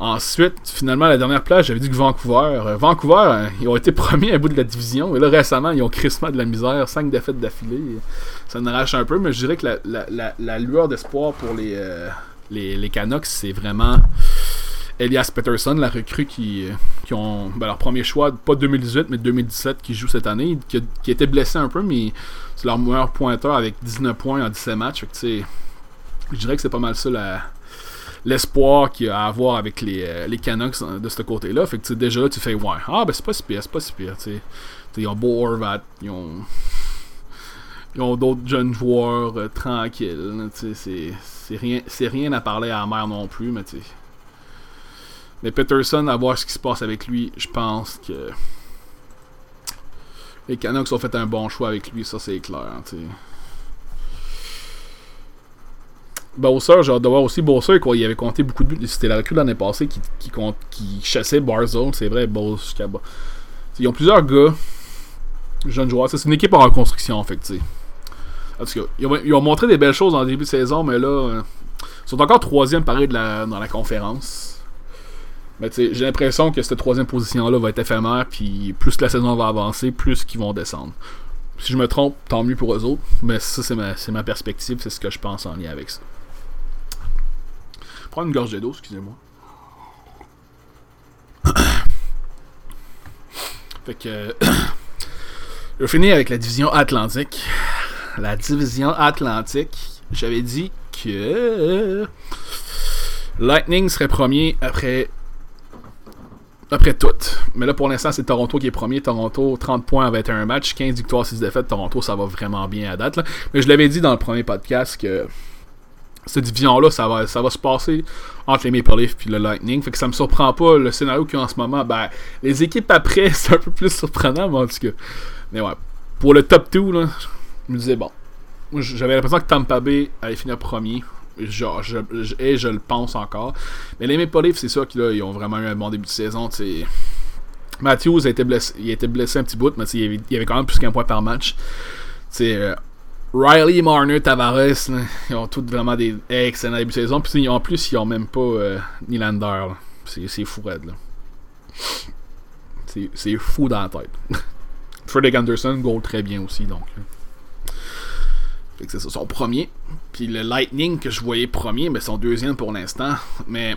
Ensuite, finalement, la dernière place, j'avais dit que Vancouver. Euh, Vancouver, euh, ils ont été premiers à bout de la division. Et là, récemment, ils ont crissement de la misère. 5 défaites d'affilée. Ça nous arrache un peu, mais je dirais que la, lueur d'espoir pour les, euh, les, les, Canucks, c'est vraiment Elias Peterson, la recrue qui, qui ont ben, leur premier choix, pas 2018, mais 2017, qui joue cette année, qui, était blessé un peu, mais c'est leur meilleur pointeur avec 19 points en 17 matchs. je dirais que c'est pas mal ça la l'espoir qu'il y a à avoir avec les, euh, les Canucks de ce côté-là. Fait que déjà là, tu fais ouais, ah ben c'est pas si pire, c'est pas si pire. T'sais. Ils ont Beau Horvat, ils ont. Ils ont d'autres jeunes joueurs euh, tranquilles. C'est rien, rien à parler à la mère non plus, mais tu Mais Peterson, à voir ce qui se passe avec lui, je pense que. Les Canucks ont fait un bon choix avec lui, ça c'est clair. T'sais. Bowser, j'ai hâte de voir aussi Bowser, quoi. Il avait compté beaucoup de buts. C'était la recrue l'année passée qui, qui, qui chassait Barzone, c'est vrai, Bowser. Ils ont plusieurs gars, jeunes joueurs. C'est une équipe en reconstruction, en fait, tu En tout ils ont, montré des belles choses en début de saison, mais là, euh, ils sont encore troisième pareil dans la conférence. Mais j'ai l'impression que cette troisième position-là va être éphémère, puis plus la saison va avancer, plus qu'ils vont descendre. Si je me trompe, tant mieux pour eux autres, mais ça, c'est ma, ma perspective, c'est ce que je pense en lien avec ça. Prendre une gorge d'eau, excusez-moi. fait que. je finir avec la division Atlantique. La division Atlantique, j'avais dit que. Lightning serait premier après après tout. Mais là, pour l'instant, c'est Toronto qui est premier. Toronto, 30 points avec un match, 15 victoires, 6 défaites. Toronto, ça va vraiment bien à date. Mais je l'avais dit dans le premier podcast que cette division-là, ça va, ça va se passer entre les Maple Leafs et le Lightning. Fait que ça me surprend pas le scénario qu'il y a en ce moment. Ben, les équipes après, c'est un peu plus surprenant, mais en tout cas. Mais ouais, pour le top 2, là, je me disais, bon, j'avais l'impression que Tampa Bay allait finir premier. Genre, je, et je le pense encore. Mais les Maple Leafs, c'est ça qu'ils ont vraiment eu un bon début de saison. Matthews a été blessé, il a été blessé un petit bout, mais il avait, quand même plus qu'un point par match. Euh, Riley, Marner, Tavares, ils ont tous vraiment des excellents débuts de saison. Puis en plus, ils ont même pas euh, Nylander. C'est fou, Red. C'est fou dans la tête. Frederick Anderson goal très bien aussi, donc. C'est son premier. Puis le Lightning que je voyais premier, mais son deuxième pour l'instant. Mais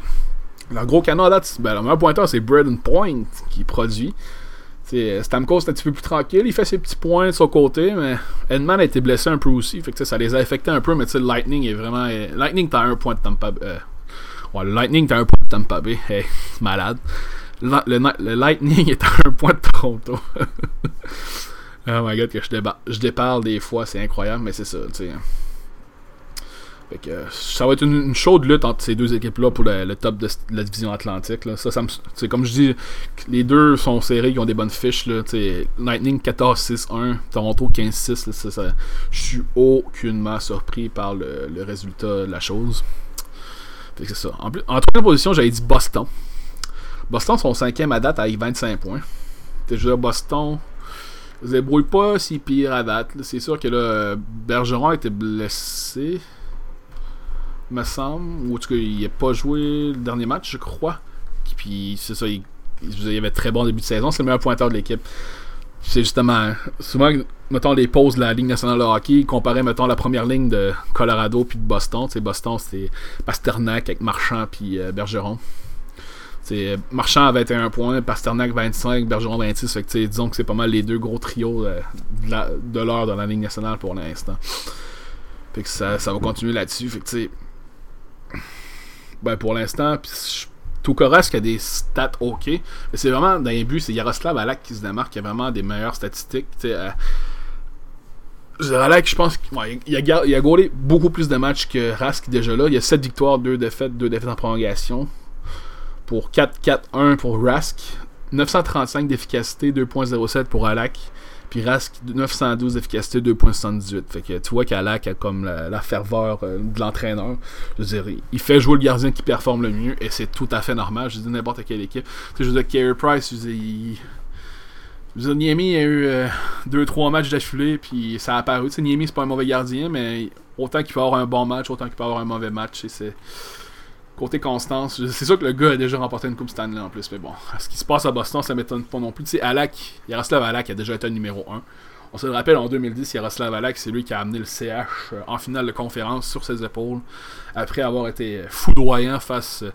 le gros canon ben, le meilleur pointeur, c'est Braden Point qui produit. Stamkos est un petit peu plus tranquille, il fait ses petits points de son côté, mais Edman a été blessé un peu aussi, fait que ça les a affectés un peu, mais le Lightning est vraiment. Lightning, t'as un point de Tampa. Euh, ouais, le Lightning, t'as un point de Tampa Bay. Hey, c'est malade. Le, Lightning est à un point de Toronto. oh my god, que je, je déparle des fois, c'est incroyable, mais c'est ça, tu sais. Fait que, ça va être une, chaude lutte entre ces deux équipes-là pour le, top de la division atlantique. Là. Ça, comme je dis, les deux sont serrés, ils ont des bonnes fiches. Lightning 14-6-1, Toronto 15-6. Je suis aucunement surpris par le, résultat de la chose. Fait que c'est ça. En, troisième position, j'avais dit Boston. Boston sont cinquième à date avec 25 points. Je veux dire, Boston ne se débrouille pas si pire à date. C'est sûr que là, Bergeron a été blessé me semble. Ou en tout cas, il n'a pas joué le dernier match, je crois. Puis c'est ça, il, il, avait très bon début de saison. C'est le meilleur pointeur de l'équipe. C'est justement, souvent, mettons les pauses de la Ligue nationale de hockey, comparé, mettons, la première ligne de Colorado puis de Boston. sais Boston, c'est Pasternak avec Marchand puis euh, Bergeron. c'est Marchand à 21 points, Pasternak 25, Bergeron 26. Fait que, disons que c'est pas mal les deux gros trios euh, de l'heure dans la Ligue nationale pour l'instant. Fait que ça, ça va continuer là-dessus. Fait que, ben pour l'instant, tout qui a des stats ok. Mais c'est vraiment, dans les buts, c'est Yaroslav Alak qui se démarque, qui a vraiment des meilleures statistiques. Euh, Alak, je pense qu'il il a gaulé beaucoup plus de matchs que Rask déjà là. Il y a 7 victoires, 2 défaites, 2 défaites en prolongation. Pour 4-4-1 pour Rask. 935 d'efficacité, 2.07 pour Alak. Puis Rask, 912 d'efficacité, 2.78. Fait que tu vois qu'Alak a comme la, ferveur euh, de l'entraîneur. Je veux dire, il fait jouer le gardien qui performe le mieux et c'est tout à fait normal. Je dis n'importe quelle équipe. Tu sais, je veux dire, Carey Price, je veux dire, il... Niemi a eu 2-3 euh, matchs d'affilée, puis ça a apparu. Tu sais, Niemi, c'est pas un mauvais gardien, mais autant qu'il peut avoir un bon match, autant qu'il peut avoir un mauvais match. c'est Côté constance, c'est sûr que le gars a déjà remporté une Coupe Stanley en plus, mais bon, ce qui se passe à Boston, ça m'étonne pas non plus. Tu sais, Alak, Yaroslav Alak a déjà été numéro 1. On se le rappelle en 2010, Yaroslav Alak, c'est lui qui a amené le CH euh, en finale de conférence sur ses épaules, après avoir été foudroyant face. Euh,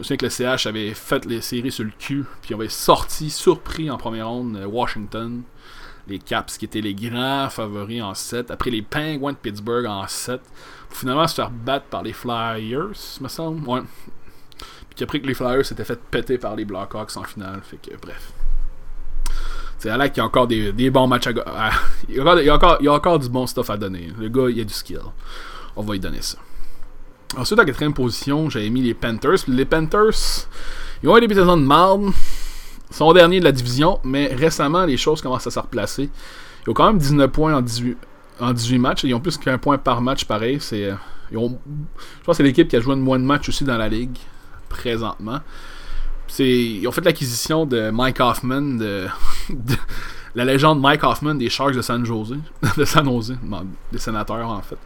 je me que le CH avait fait les séries sur le cul, puis on avait sorti, surpris en première ronde, euh, Washington les Caps qui étaient les grands favoris en 7. Après les Penguins de Pittsburgh en 7. Pour finalement se faire battre par les Flyers, me semble. Ouais. Puis après que les Flyers s'étaient fait péter par les Blackhawks en finale. Fait que bref. C'est Alec qui a encore des, bons matchs à, il, y a encore, il, y a encore, il y encore du bon stuff à donner. Le gars, il a du skill. On va lui donner ça. Ensuite, en quatrième position, j'avais mis les Panthers. Les Panthers, ils ont eu des saison de marde sont derniers de la division, mais récemment, les choses commencent à se replacer. Ils ont quand même 19 points en 18, en 18 matchs. Ils ont plus qu'un point par match, pareil. C'est, euh, je pense que c'est l'équipe qui a joué le moins de matchs aussi dans la ligue, présentement. ils ont fait l'acquisition de Mike Hoffman, de, la légende Mike Hoffman des Sharks de San Jose, de San Jose, des sénateurs en fait,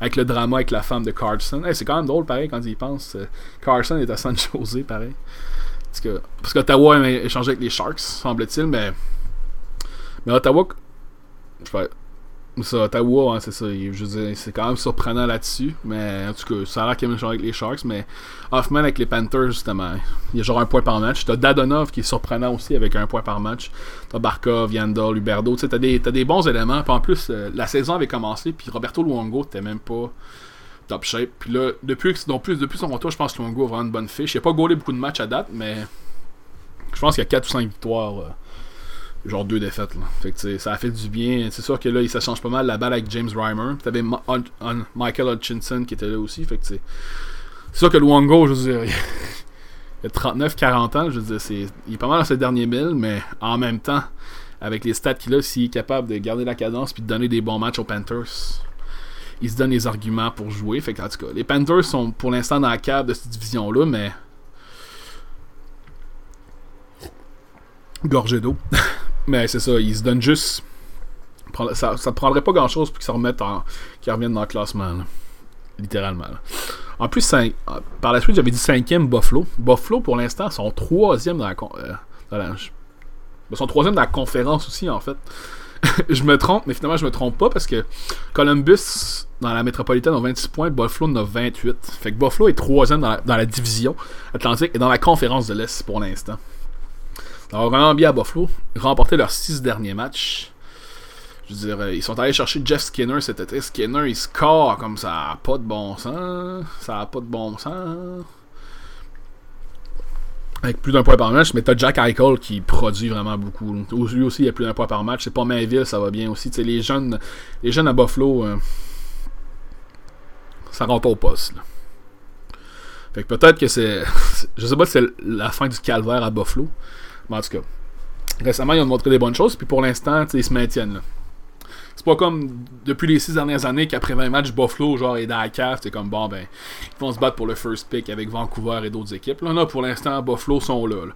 avec le drama avec la femme de Carson. c'est quand même drôle pareil quand ils y pensent. Euh, Carson est à San Jose pareil. Parce que parce qu'Ottawa a échangé avec les Sharks, semble-t-il, mais. Mais Ottawa. Je sais ça, Ottawa, hein, c'est ça. Je c'est quand même surprenant là-dessus. Mais en tout cas, ça a l'air qu'il a avec les Sharks. Mais Hoffman avec les Panthers, justement, il y a genre un point par match. T'as Dadonov qui est surprenant aussi avec un point par match. T'as Barkov, Yandel, Luberdo. Tu sais, t'as des, des bons éléments. En plus, euh, la saison avait commencé. Puis Roberto Luongo, t'es même pas top shape. Puis là, depuis, plus, depuis son retour, je pense que Luongo va avoir une bonne fiche. Il a pas gaulé beaucoup de matchs à date, mais Je pense qu'il y a 4 ou 5 victoires. Euh, genre deux défaites. Là. Fait que ça a fait du bien. C'est sûr que là, ça change pas mal la balle avec James Reimer. T'avais Michael Hutchinson qui était là aussi. C'est. Sûr que Luongo, je veux dire, il a 39-40 ans. Je veux dire, il est pas mal dans ses derniers milles, mais en même temps, avec les stats qu'il a, s'il est capable de garder la cadence puis de donner des bons matchs aux Panthers, il se donne les arguments pour jouer. Fait que, en tout cas, les Panthers sont pour l'instant dans la cave de cette division-là, mais. Gorgé d'eau. Mais c'est ça, ils se donnent juste. Ça, ça prendrait pas grand chose pour qu'ils remettent en. qu'ils reviennent dans le classement. Littéralement. En plus, par la suite, j'avais dit cinquième Buffalo. Buffalo, pour l'instant, sont troisième dans la, euh, dans la... Ils sont troisième dans la conférence aussi, en fait. je me trompe, mais finalement, je me trompe pas parce que Columbus, dans la métropolitaine, a 26 points, Buffalo en a 28. Fait que Buffalo est troisième dans la, dans la division Atlantique et dans la conférence de l'Est pour l'instant. Alors, vraiment bien à Buffalo. Remporté leurs six derniers matchs. Je veux dire, euh, ils sont allés chercher Jeff Skinner cet été. Skinner, il score comme ça. Pas de bon sens. Ça a pas de bon sens. Avec plus d'un point par match, mais t'as Jack Eichel qui produit vraiment beaucoup. Lui aussi, il y a plus d'un point par match. C'est pas Mainville, ça va bien aussi. sais les jeunes, les jeunes à Buffalo, euh, ça rentre au poste. Fait que peut-être que c'est. Je sais pas si c'est la fin du calvaire à Buffalo. Mais en tout cas, récemment, ils ont montré des bonnes choses, puis pour l'instant, ils se maintiennent. C'est pas comme depuis les six dernières années qu'après 20 matchs, Buffalo genre, est dans la cave. C'est comme bon, ben, ils vont se battre pour le first pick avec Vancouver et d'autres équipes. Là, là, pour l'instant, Buffalo sont là,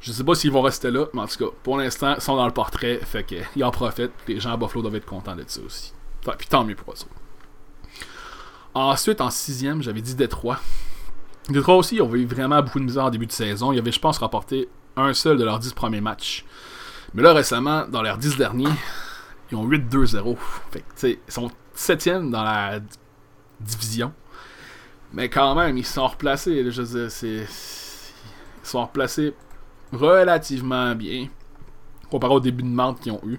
Je sais pas s'ils vont rester là, mais en tout cas, pour l'instant, ils sont dans le portrait. Fait qu'ils en profitent. Les gens à Buffalo doivent être contents d'être ça aussi. puis tant mieux pour eux. Ensuite, en sixième, j'avais dit Détroit. Détroit aussi, ils ont eu vraiment beaucoup de misère en début de saison. Ils avaient, je pense, rapporté un seul de leurs 10 premiers matchs. Mais là, récemment, dans leurs 10 derniers, ils ont 8-2-0. Fait ils sont 7 dans la division. Mais quand même, ils sont replacés. je veux dire, Ils sont replacés relativement bien. Comparé au début de monte qu'ils ont eu.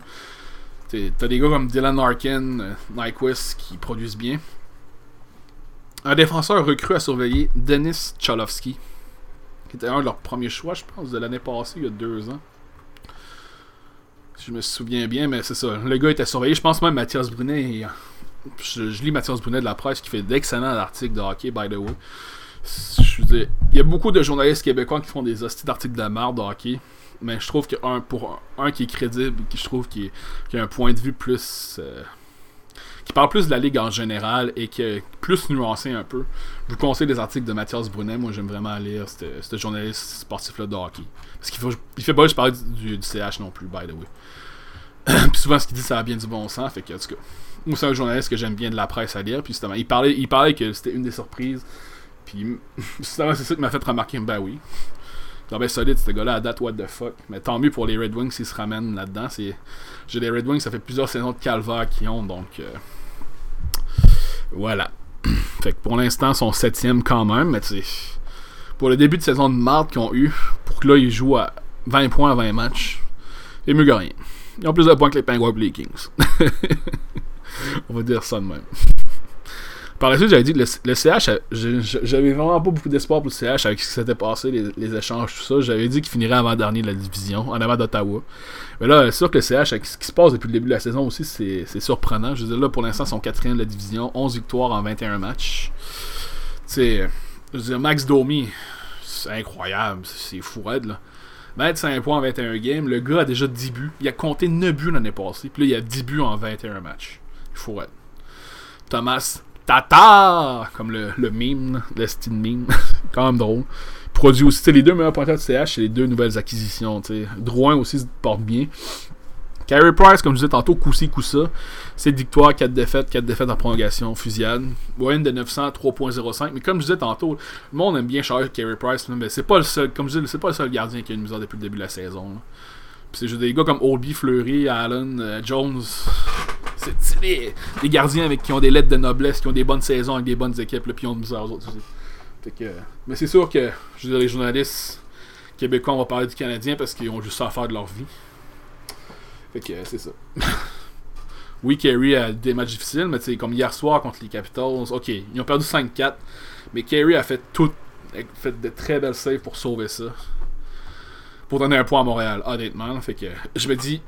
T'as des gars comme Dylan Larkin, euh, Nyquist qui produisent bien. Un défenseur recru à surveiller, Denis Cholowski qui était un de leurs premiers choix, je pense, de l'année passée, il y a deux ans. Je me souviens bien, mais c'est ça. Le gars était surveillé. Je pense même Mathias Brunet. Je, lis Mathias Brunet de la presse qui fait d'excellents articles de hockey, by the way. Je il y a beaucoup de journalistes québécois qui font des hosties d'articles de merde de hockey. Mais je trouve qu'un pour un, qui est crédible, qui je trouve qui, a un point de vue plus. Euh, qui parle plus de la ligue en général et qui est plus nuancé un peu. Je vous conseille des articles de Mathias Brunet. Moi, j'aime vraiment lire ce journaliste sportif-là de hockey. Parce qu'il il fait pas juste parler du, CH non plus, by the way. puis souvent, ce qu'il dit, ça a bien du bon sens. Fait que, en tout cas, moi, c'est un journaliste que j'aime bien de la presse à lire. Puis justement, il parlait, il parlait que c'était une des surprises. Puis justement, c'est ça qui m'a fait remarquer. Ben oui. C'est bien solide, ce gars-là, à date, what the fuck. Mais tant mieux pour les Red Wings s'ils se ramènent là-dedans. J'ai les Red Wings, ça fait plusieurs saisons de calvaire qu'ils ont, donc. Euh, voilà. fait que pour l'instant, ils sont septième quand même, mais tu pour le début de saison de marde qu'ils ont eu, pour que là, ils jouent à 20 points à 20 matchs, c'est mieux que rien. Ils ont plus de points que les Penguins et les Kings. On va dire ça de même. Par la suite, j'avais dit que le, CH, j'avais vraiment pas beaucoup d'espoir pour le CH avec ce qui s'était passé, les, échanges, tout ça. J'avais dit qu'il finirait avant-dernier de la division, en avant d'Ottawa. Mais là, c'est sûr que le CH, avec ce qui se passe depuis le début de la saison aussi, c'est surprenant. Je veux dire, là, pour l'instant, ils sont quatrième de la division, 11 victoires en 21 matchs. Tu sais, je veux dire, Max Domi, c'est incroyable, c'est fou raide, là. 25 points en 21 games, le gars a déjà 10 buts. Il a compté 9 buts l'année passée, puis là, il a 10 buts en 21 matchs. Il faut. Thomas Tata! Comme le, le meme, le style meme. quand même drôle. Produit aussi, les deux meilleurs pointeurs de CH, c'est les deux nouvelles acquisitions. T'sais. Drouin aussi se porte bien. Carey Price, comme je disais tantôt, coup-ci, coup-ça. 7 victoires, 4 défaites, 4 défaites en prolongation, fusillade. Moyenne de 900, 3.05. Mais comme je disais tantôt, le monde aime bien charger Carey Price, mais c'est pas le seul, comme je disais, c'est pas le seul gardien qui a une misère depuis le début de la saison. c'est juste des gars comme Oldby, Fleury, Allen, euh, Jones. C'est les, gardiens avec qui ont des lettres de noblesse, qui ont des bonnes saisons avec des bonnes équipes, puis qui ont de misère aux autres aussi. mais c'est sûr que, je veux dire, les journalistes québécois, on va parler du Canadien parce qu'ils ont juste ça à faire de leur vie. Fait que c'est ça. oui, Kerry a des matchs difficiles, mais tu comme hier soir contre les Capitals, ok, ils ont perdu 5-4, mais Kerry a fait tout, a fait de très belles saves pour sauver ça. pour donner un point à Montréal, honnêtement. Fait que je me dis,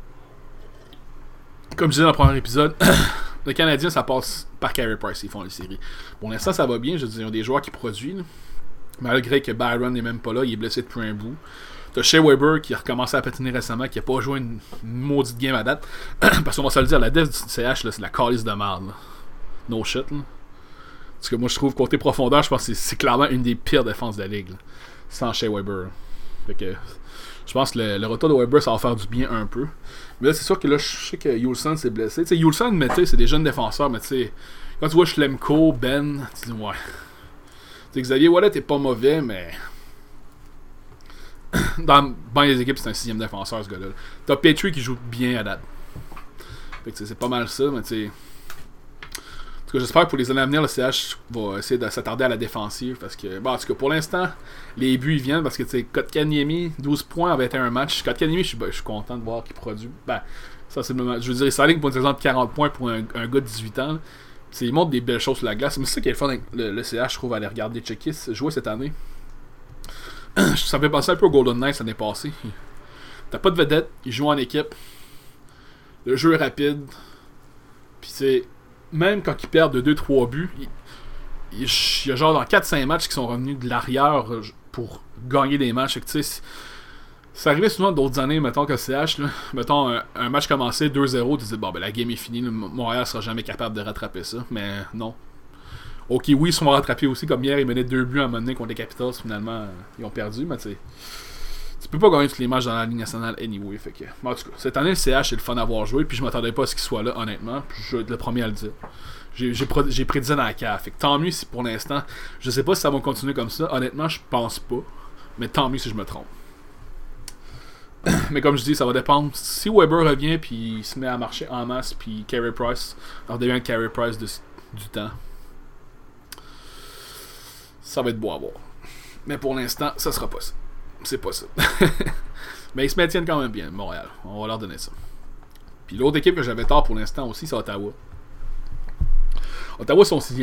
comme je disais dans le premier épisode, le Canadien, ça passe par Carey Price, ils font les séries. Pour l'instant, ça va bien. Je dire, ils ont des joueurs qui produisent. Malgré que Byron n'est même pas là, il est blessé depuis un bout. T'as Shea Weber qui a recommencé à patiner récemment, qui a pas joué une, maudite game à date. Parce qu'on va se le dire, la def du CH, c'est la calice de merde. No shit. Là. Parce que moi, je trouve côté profondeur, je pense que c'est clairement une des pires défenses de la ligue. sans Shea Weber. Fait que je pense que le, retour de Weber, ça va faire du bien un peu. Mais là, c'est sûr que là, je sais que Yulson s'est blessé. Tu sais, Yulson, mais c'est des jeunes défenseurs, mais tu sais, quand tu vois Schlemko, Ben, tu dis, ouais. Tu sais, Xavier Wallet est pas mauvais, mais. Dans ben les équipes, c'est un sixième défenseur, ce gars-là. T'as Petrie qui joue bien à date. Fait que c'est pas mal ça, mais tu sais j'espère que pour les années à venir, le CH va essayer de s'attarder à la défensive. Parce que, bon, en tout cas, pour l'instant, les buts ils viennent parce que, tu sais, Kotkaniemi, 12 points avait été un match. Kotkaniemi, je suis content de voir qu'il produit. Ben, ça, c'est le Je veux dire, il s'aligne pour une saison de 40 points pour un, gars de 18 ans. Il montre des belles choses sur la glace. Mais c'est ça qui est le fun avec le, CH, je trouve, aller regarder Checkis jouer cette année. ça me fait penser un peu au Golden Knights l'année passée. T'as pas de vedette, ils jouent en équipe. Le jeu est rapide. Puis c'est même quand ils perdent de 2-3 buts, il, y a genre dans 4-5 matchs qui sont revenus de l'arrière euh, pour gagner des matchs. ça arrivait souvent d'autres années, mettons que CH, là, mettons un, match commencé 2-0, tu disais bon ben la game est finie, Montréal sera jamais capable de rattraper ça, mais non. Ok, oui, ils sont rattrapés aussi, comme hier, ils menaient deux buts à un moment donné contre les Capitals, finalement, euh, ils ont perdu, mais tu sais peux pas gagner tous les matchs dans la Ligue nationale anyway. Fait que, en tout cas, cette année, le CH, c'est le fun d'avoir joué. Puis je m'attendais pas à ce qu'il soit là, honnêtement. Je vais être le premier à le dire. J'ai prédit dans la cave. Tant mieux si pour l'instant. Je sais pas si ça va continuer comme ça. Honnêtement, je pense pas. Mais tant mieux si je me trompe. Mais comme je dis, ça va dépendre. Si Weber revient puis il se met à marcher en masse, puis Carey Price alors devient Carey Price du temps, ça va être beau à voir. Mais pour l'instant, ça sera pas ça c'est pas ça. Mais ils se maintiennent quand même bien, Montréal. On va leur donner ça. Puis l'autre équipe que j'avais tort pour l'instant aussi, c'est Ottawa. Ottawa sont 6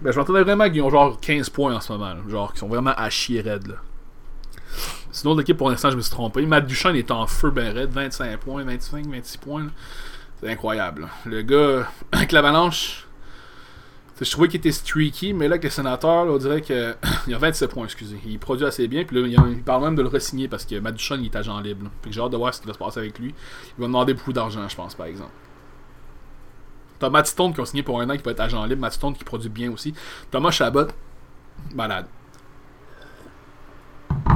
Ben, je m'entendais vraiment qu'ils ont genre 15 points en ce moment. Genre, qu'ils sont vraiment à chier raide. Là. Sinon, l'équipe pour l'instant, je me suis trompé. Matt Duchamp est en feu ben raide. 25 points, 25, 26 points. C'est incroyable. Le gars, avec l'avalanche, je trouvais qu'il était streaky, mais là, avec les sénateurs, on dirait qu'il y a 27 points, excusez. Il produit assez bien, puis là, il, parle même de le re-signer parce que Matt il est agent libre. j'ai hâte de voir ce qui va se passer avec lui. Il va demander beaucoup d'argent, je pense, par exemple. T'as Matt Stone qui a signé pour un an qui peut être agent libre. Matt Stone qui produit bien aussi. Thomas Chabot, malade.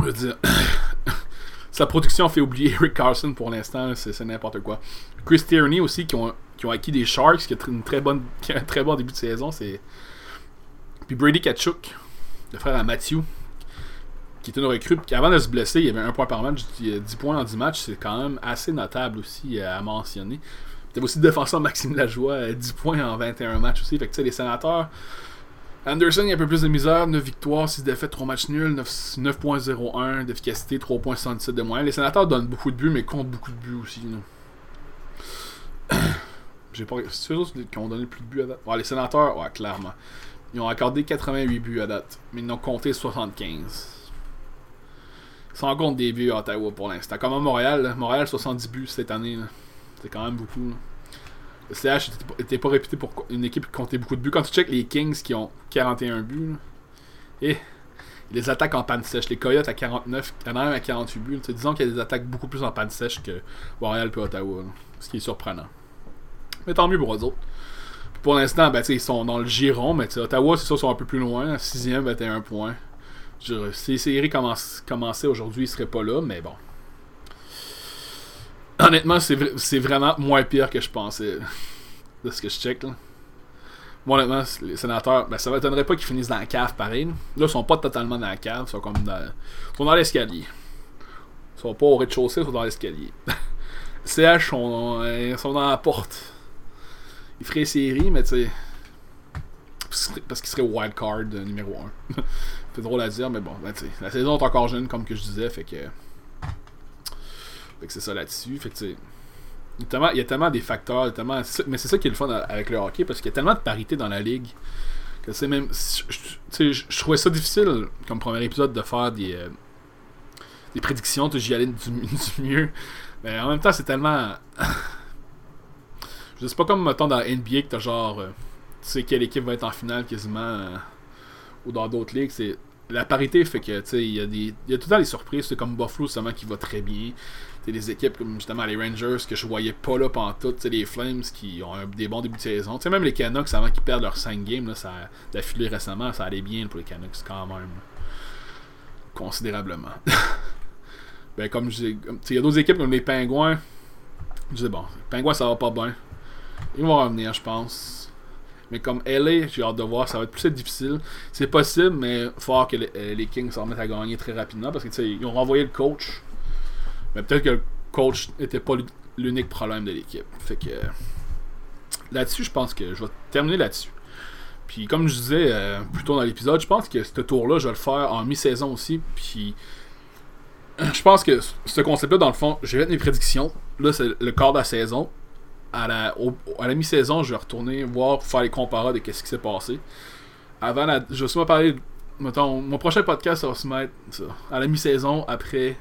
Je veux dire. Sa production fait oublier Eric Carson pour l'instant, c'est n'importe quoi. Chris Tierney aussi, qui ont qui ont acquis des Sharks, qui a, une très bonne, un très bon début de saison. C'est... Puis Brady Kachuk, le frère à Matthew, qui était une recrue, qui avant de se blesser, il y avait un point par match, 10 points en 10 matchs, c'est quand même assez notable aussi à mentionner. Tu aussi le défenseur Maxime Lajoie, 10 points en 21 matchs aussi. Fait que tu sais, les sénateurs. Anderson, il y a un peu plus de misère, 9 victoires, 6 défaites, 3 matchs nuls, 9.01 d'efficacité, 3.67 de moyenne. Les sénateurs donnent beaucoup de buts, mais comptent beaucoup de buts aussi. J'ai pas. C'est eux qui ont donné plus de buts à date. les sénateurs, ouais, clairement. Ils ont accordé 88 buts à date, mais ils n'ont compté 75. Sans compte des buts à Ottawa pour l'instant. Comme à Montréal, Montréal 70 buts cette année. C'est quand même beaucoup. Le CH était pas réputé pour une équipe qui comptait beaucoup de buts. Quand tu checkes les Kings qui ont 41 buts, et les attaques en panne sèche. Les Coyotes à 49, il à 48 buts. disons qu'il y a des attaques beaucoup plus en panne sèche que Montréal et Ottawa. ce qui est surprenant. Mais tant mieux pour eux autres. Pour l'instant, ben, ils sont dans le giron, mais Ottawa, c'est ça, sont un peu plus loin. 6ème, 21 points. Si les séries commençaient aujourd'hui, ils seraient pas là, mais bon. Honnêtement, c'est vraiment moins pire que je pensais. De ce que je check, là. Moi, honnêtement, les sénateurs, ben, ça m'étonnerait pas qu'ils finissent dans la cave pareil. Là, ils sont pas totalement dans la cave, ils sont comme dans, ils sont dans l'escalier. Ils sont pas au rez-de-chaussée, ils sont dans l'escalier. CH sont, ils sont dans la porte il ferait série, mais tu sais. Parce qu'il serait wild card euh, numéro 1. c'est drôle à dire, mais bon, ben, la saison est encore jeune, comme que je disais, fait que. Fait que c'est ça là-dessus. Fait que tu il y a tellement des facteurs, tellement, mais c'est ça qui est le fun avec le hockey, parce qu'il y a tellement de parité dans la ligue que c'est même. Je, je, trouvais ça difficile, comme premier épisode, de faire des, euh, des prédictions, j'y allais du, mieux. Mais en même temps, c'est tellement. je sais pas comme mettons dans NBA que t'as genre. Euh, tu sais quelle équipe va être en finale quasiment. Euh, ou dans d'autres ligues. C'est la parité fait que tu sais il y y a tout le temps des surprises c'est comme Buffalo seulement qui va très bien des équipes comme justement les Rangers que je voyais pas là pendant tout les Flames qui ont des bons débuts de saison. Sais même les Canucks avant qu'ils perdent leurs 5 games là, ça d'affilée récemment ça allait bien pour les Canucks quand même considérablement. Ben comme je il y a d'autres équipes comme les Pingouins. Je dis bon les Pingouins ça va pas bien. Ils vont revenir je pense. Mais comme LA, j'ai hâte de voir, ça va être plus difficile. C'est possible, mais faut que euh, les, Kings s'en remettent à gagner très rapidement parce qu'ils ont renvoyé le coach. Mais peut-être que le coach n'était pas l'unique problème de l'équipe. Fait que là-dessus, je pense que je vais terminer là-dessus. Puis comme je disais euh, plus tôt dans l'épisode, je pense que ce tour-là, je vais le faire en mi-saison aussi. Puis je pense que ce concept-là, dans le fond, je vais mettre mes prédictions. Là, c'est le quart de la saison à la, à la mi-saison, je vais retourner voir, faire les comparats de ce qui s'est passé. Avant la, je vais sûrement parler. Mettons, mon prochain podcast, ça va se mettre à la mi-saison, après.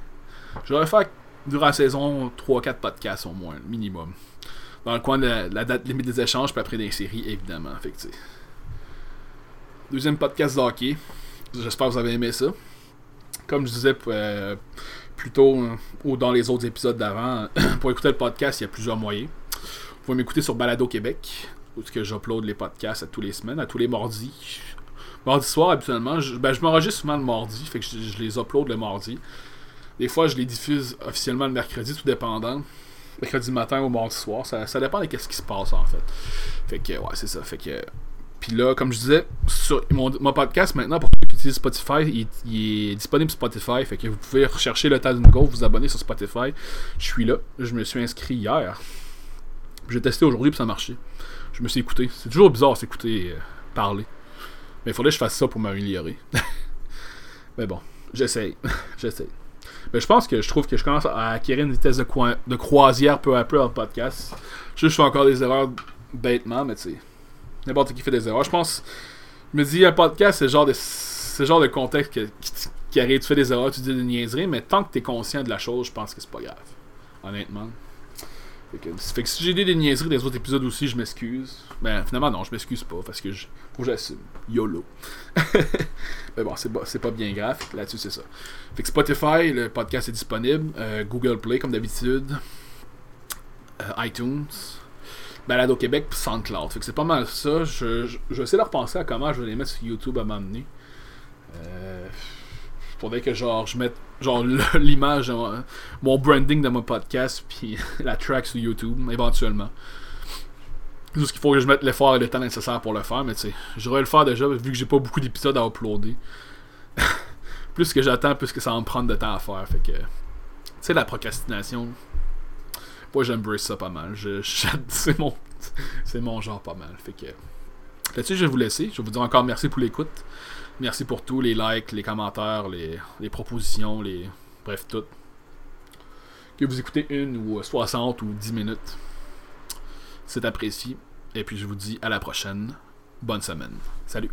Je vais faire durant la saison 3-4 podcasts au moins, minimum. Dans le coin de la, date limite des échanges, puis après des séries, évidemment. Fait Deuxième podcast de hockey. J'espère que vous avez aimé ça. Comme je disais euh, plus tôt, euh, ou dans les autres épisodes d'avant, pour écouter le podcast, il y a plusieurs moyens. Vous pouvez m'écouter sur Balado Québec, où que j'upload les podcasts à tous les semaines, à tous les mardis. Mardi soir, habituellement, je, ben, je m'enregistre souvent le mardi, fait que je, les upload le mardi. Des fois, je les diffuse officiellement le mercredi, tout dépendant. Mercredi matin ou mardi soir, ça, dépend de ce qui se passe en fait. Fait que, ouais, c'est ça. Fait que. Puis là, comme je disais, mon, podcast maintenant, pour ceux qui utilisent Spotify, il, est disponible sur Spotify. Fait que vous pouvez rechercher le tas Go, vous abonner sur Spotify. Je suis là. Je me suis inscrit hier. J'ai testé aujourd'hui puis ça a marché. Je me suis écouté. C'est toujours bizarre s'écouter euh, parler. Mais il faudrait que je fasse ça pour m'améliorer. Mais bon, j'essaye. j'essaye. Mais je pense que je trouve que je commence à acquérir une vitesse de, de croisière peu à peu en podcast. Je, je fais encore des erreurs bêtement, mais tu sais. N'importe qui fait des erreurs. Je pense. Je me dis, un podcast, c'est le genre de. Genre de contexte qui, qui, arrive, tu fais des erreurs, tu dis des niaiseries, mais tant que tu es conscient de la chose, je pense que c'est pas grave. Honnêtement. Fait que, si j'ai dit des niaiseries des autres épisodes aussi, je m'excuse. Ben finalement non, je m'excuse pas parce que je, j'assume. YOLO. Mais bon, c'est pas, bien grave. Là-dessus, c'est ça. Fait que Spotify, le podcast est disponible. Euh, Google Play, comme d'habitude. Euh, iTunes. Balado Québec, puis SoundCloud. Fait que c'est pas mal ça. Je, je, vais essayer de repenser à comment je vais les mettre sur YouTube à m'amener. Euh faudrait que genre je mette genre l'image mon branding de mon podcast puis la track sur YouTube éventuellement. Juste qu'il faut que je mette l'effort et le temps nécessaire pour le faire mais tu sais j'aurais le faire déjà vu que j'ai pas beaucoup d'épisodes à uploader. Plus que j'attends plus que ça va me prendre de temps à faire fait que tu sais la procrastination moi j'embrace ça pas mal. C'est mon c'est mon genre pas mal fait que là-dessus je vais vous laisser. Je vais vous dire encore merci pour l'écoute Merci pour tout, les likes, les commentaires, les, les propositions, les. Bref, tout. Que vous écoutez une ou 60 ou 10 minutes. C'est apprécié. Et puis je vous dis à la prochaine. Bonne semaine. Salut.